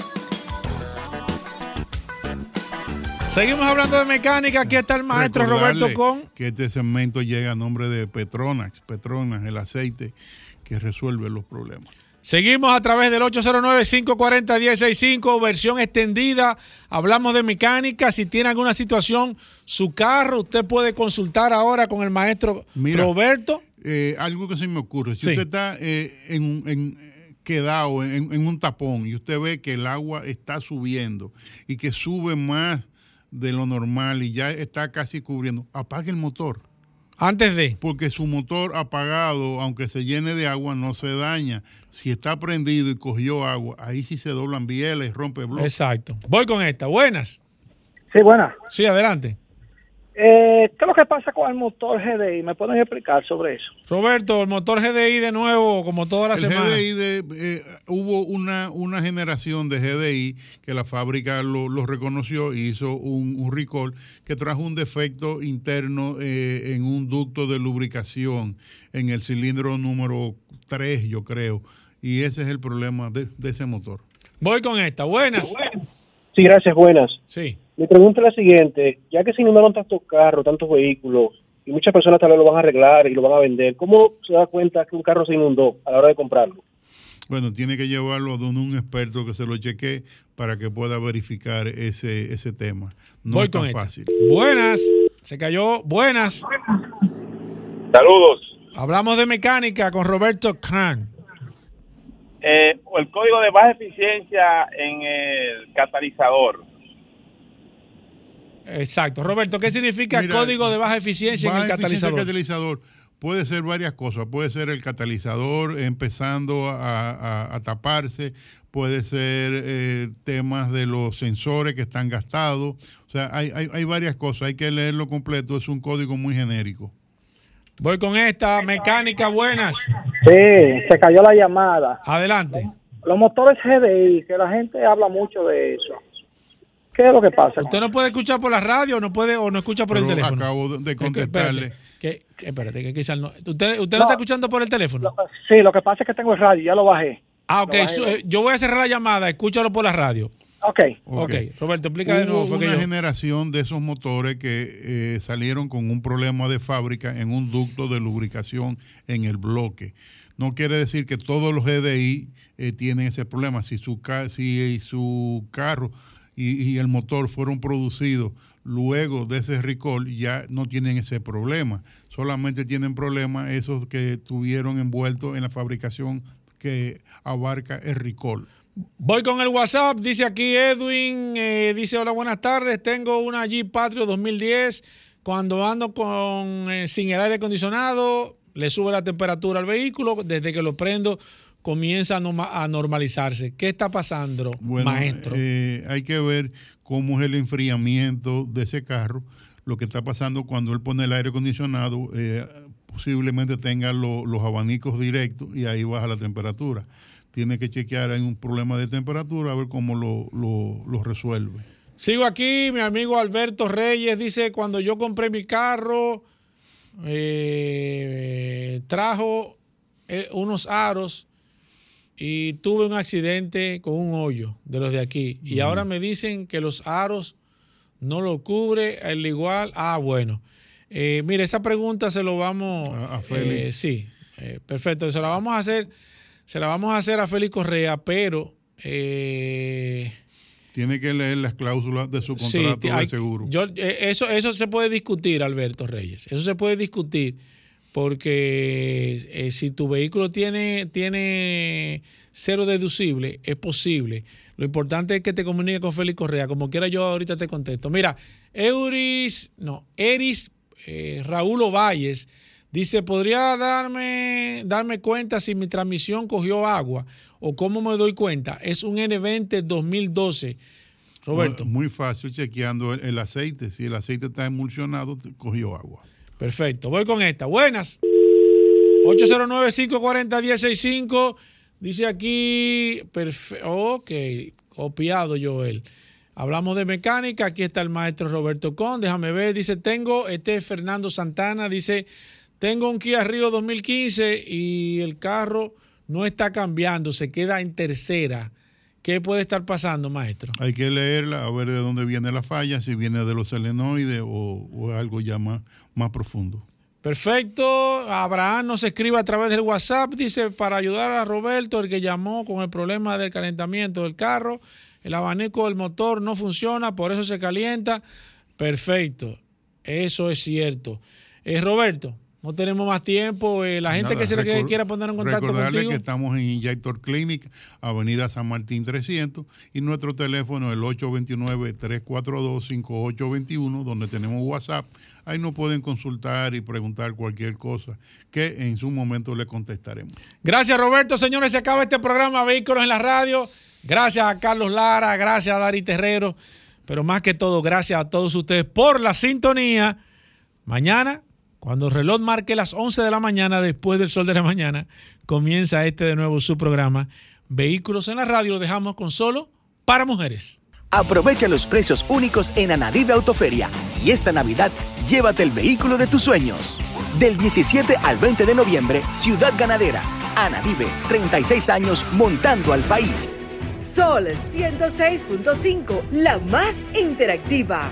Seguimos hablando de mecánica. Aquí está el maestro Recordarle Roberto con. Que este segmento llega a nombre de Petronax. Petronax, el aceite que resuelve los problemas. Seguimos a través del 809-540-165, versión extendida. Hablamos de mecánica. Si tiene alguna situación, su carro, usted puede consultar ahora con el maestro Mira, Roberto. eh, algo que se me ocurre. Si Sí. usted está eh, en, un- en- quedado en, en un tapón y usted ve que el agua está subiendo y que sube más de lo normal y ya está casi cubriendo, apague el motor. Antes de. Porque su motor apagado, aunque se llene de agua, no se daña. Si está prendido y cogió agua, ahí sí se doblan bieles, rompe bloques. Exacto. Voy con esta. Buenas. Sí, buenas. Sí, adelante. Eh, ¿Qué es lo que pasa con el motor GDI? ¿Me pueden explicar sobre eso? Roberto, el motor GDI de nuevo, como toda la El semana. GDI de- eh, hubo una, una generación de GDI que la fábrica lo, lo reconoció y hizo un, un recall que trajo un defecto interno eh, en un ducto de lubricación en el cilindro número 3, yo creo. Y ese es el problema de, de ese motor. Voy con esta. Buenas. Sí, gracias, buenas. Sí. Mi pregunta es la siguiente, ya que se inundaron tantos carros, tantos vehículos, y muchas personas tal vez lo van a arreglar y lo van a vender, ¿cómo se da cuenta que un carro se inundó a la hora de comprarlo? Bueno, tiene que llevarlo a donde un experto que se lo chequee para que pueda verificar ese, ese tema. No Voy es tan con esta. fácil. Buenas. Se cayó. Buenas. Saludos. Hablamos de mecánica con Roberto Khan. Eh, el código de baja eficiencia en el catalizador. Exacto. Roberto, ¿qué significa Mira, código de baja eficiencia en el catalizador? del catalizador puede ser varias cosas. Puede ser el catalizador empezando a, a- a taparse, puede ser eh, temas de los sensores que están gastados. O sea, hay, hay, hay varias cosas. Hay que leerlo completo. Es un código muy genérico. Voy con esta. Mecánica, buenas. Sí, se cayó la llamada. Adelante. Los motores GDI, que la gente habla mucho de eso. ¿Qué es lo que pasa? ¿Usted no puede escuchar por la radio o no puede o no escucha por el teléfono? acabo de- de Es que, contestarle. espérate, que, espérate, que quizás no. ¿Usted, usted no, No. está escuchando por el teléfono? Sí, lo que pasa es que tengo el radio, ya lo bajé. Ah, ok. Bajé. eh, yo voy a cerrar la llamada. Escúchalo por la radio. Ok. Ok. Roberto, explica de nuevo. fue que una yo- generación de esos motores que eh, salieron con un problema de fábrica en un ducto de lubricación en el bloque. No quiere decir que todos los GDI eh, tienen ese problema. Si su, ca- si su carro y, el motor fueron producidos luego de ese recall, ya no tienen ese problema. Solamente tienen problemas esos que tuvieron envueltos en la fabricación que abarca el recall. Voy con el WhatsApp. Dice aquí Edwin. eh, dice: Hola, buenas tardes. Tengo una Jeep Patrio 2010. Cuando ando con eh, sin el aire acondicionado, le sube la temperatura al vehículo. Desde que lo prendo, comienza a, norma- a normalizarse. ¿Qué está pasando, Bueno, maestro? eh, hay que ver cómo es el enfriamiento de ese carro. Lo que está pasando cuando él pone el aire acondicionado, eh, posiblemente tenga lo- los abanicos directos y ahí baja la temperatura. Tiene que chequear, hay un problema de temperatura, a ver cómo lo, lo- lo resuelve. Sigo aquí, mi amigo Alberto Reyes dice, cuando yo compré mi carro, eh, trajo unos aros y tuve un accidente con un hoyo de los de aquí. Y Mm. ahora me dicen que los aros no lo cubre, al igual. Ah, bueno. Eh, mire, esa pregunta se lo vamos A- a Félix. eh, sí, eh, perfecto. Se la vamos a hacer, se la vamos a hacer a Félix Correa, pero eh, Tiene que leer las cláusulas de su Sí, contrato de seguro. yo, eso, eso se puede discutir, Alberto Reyes. Eso se puede discutir porque eh, si tu vehículo tiene, tiene cero deducible, es posible. Lo importante es que te comunique con Félix Correa. Como quiera, yo ahorita te contesto. Mira, Euris, no, Eris eh, Raúl Ovalles dice: ¿Podría darme, darme cuenta si mi transmisión cogió agua o cómo me doy cuenta? Es un N20 2012. Roberto. Muy fácil, chequeando el, aceite. Si el aceite está emulsionado, cogió agua. Perfecto, voy con esta. Buenas. 809-540-165. Dice aquí, perfe- ok, copiado Joel. Hablamos de mecánica, aquí está el maestro Roberto Con, déjame ver, dice, tengo, este es Fernando Santana, dice, tengo un Kia Río 2015 y el carro no está cambiando, se queda en tercera. ¿Qué puede estar pasando, maestro? Hay que leerla, a ver de dónde viene la falla, si viene de los selenoides o, o algo ya más, más profundo. Perfecto. Abraham nos escribe a través del WhatsApp. Dice, para ayudar a Roberto, el que llamó con el problema del calentamiento del carro, el abanico del motor no funciona, por eso se calienta. Perfecto. Eso es cierto. Eh, Roberto, no tenemos más tiempo. Eh, la gente Nada, que se recor- quiera poner en contacto recordarle contigo. que estamos en Injector Clinic, Avenida San Martín 300, y nuestro teléfono es el 829-342-5821, donde tenemos WhatsApp. Ahí nos pueden consultar y preguntar cualquier cosa que en su momento le contestaremos. Gracias, Roberto. Señores, se acaba este programa Vehículos en la Radio. Gracias a Carlos Lara, gracias a Dari Terrero, pero más que todo, gracias a todos ustedes por la sintonía. Mañana, cuando el reloj marque las 11 de la mañana, después del sol de la mañana, comienza este de nuevo su programa Vehículos en la Radio. Lo dejamos con solo para mujeres. Aprovecha los precios únicos en Anadive Autoferia y esta Navidad llévate el vehículo de tus sueños. Del 17 al 20 de noviembre, Ciudad Ganadera. Anadive, 36 años montando al país. Sol 106.5, la más interactiva.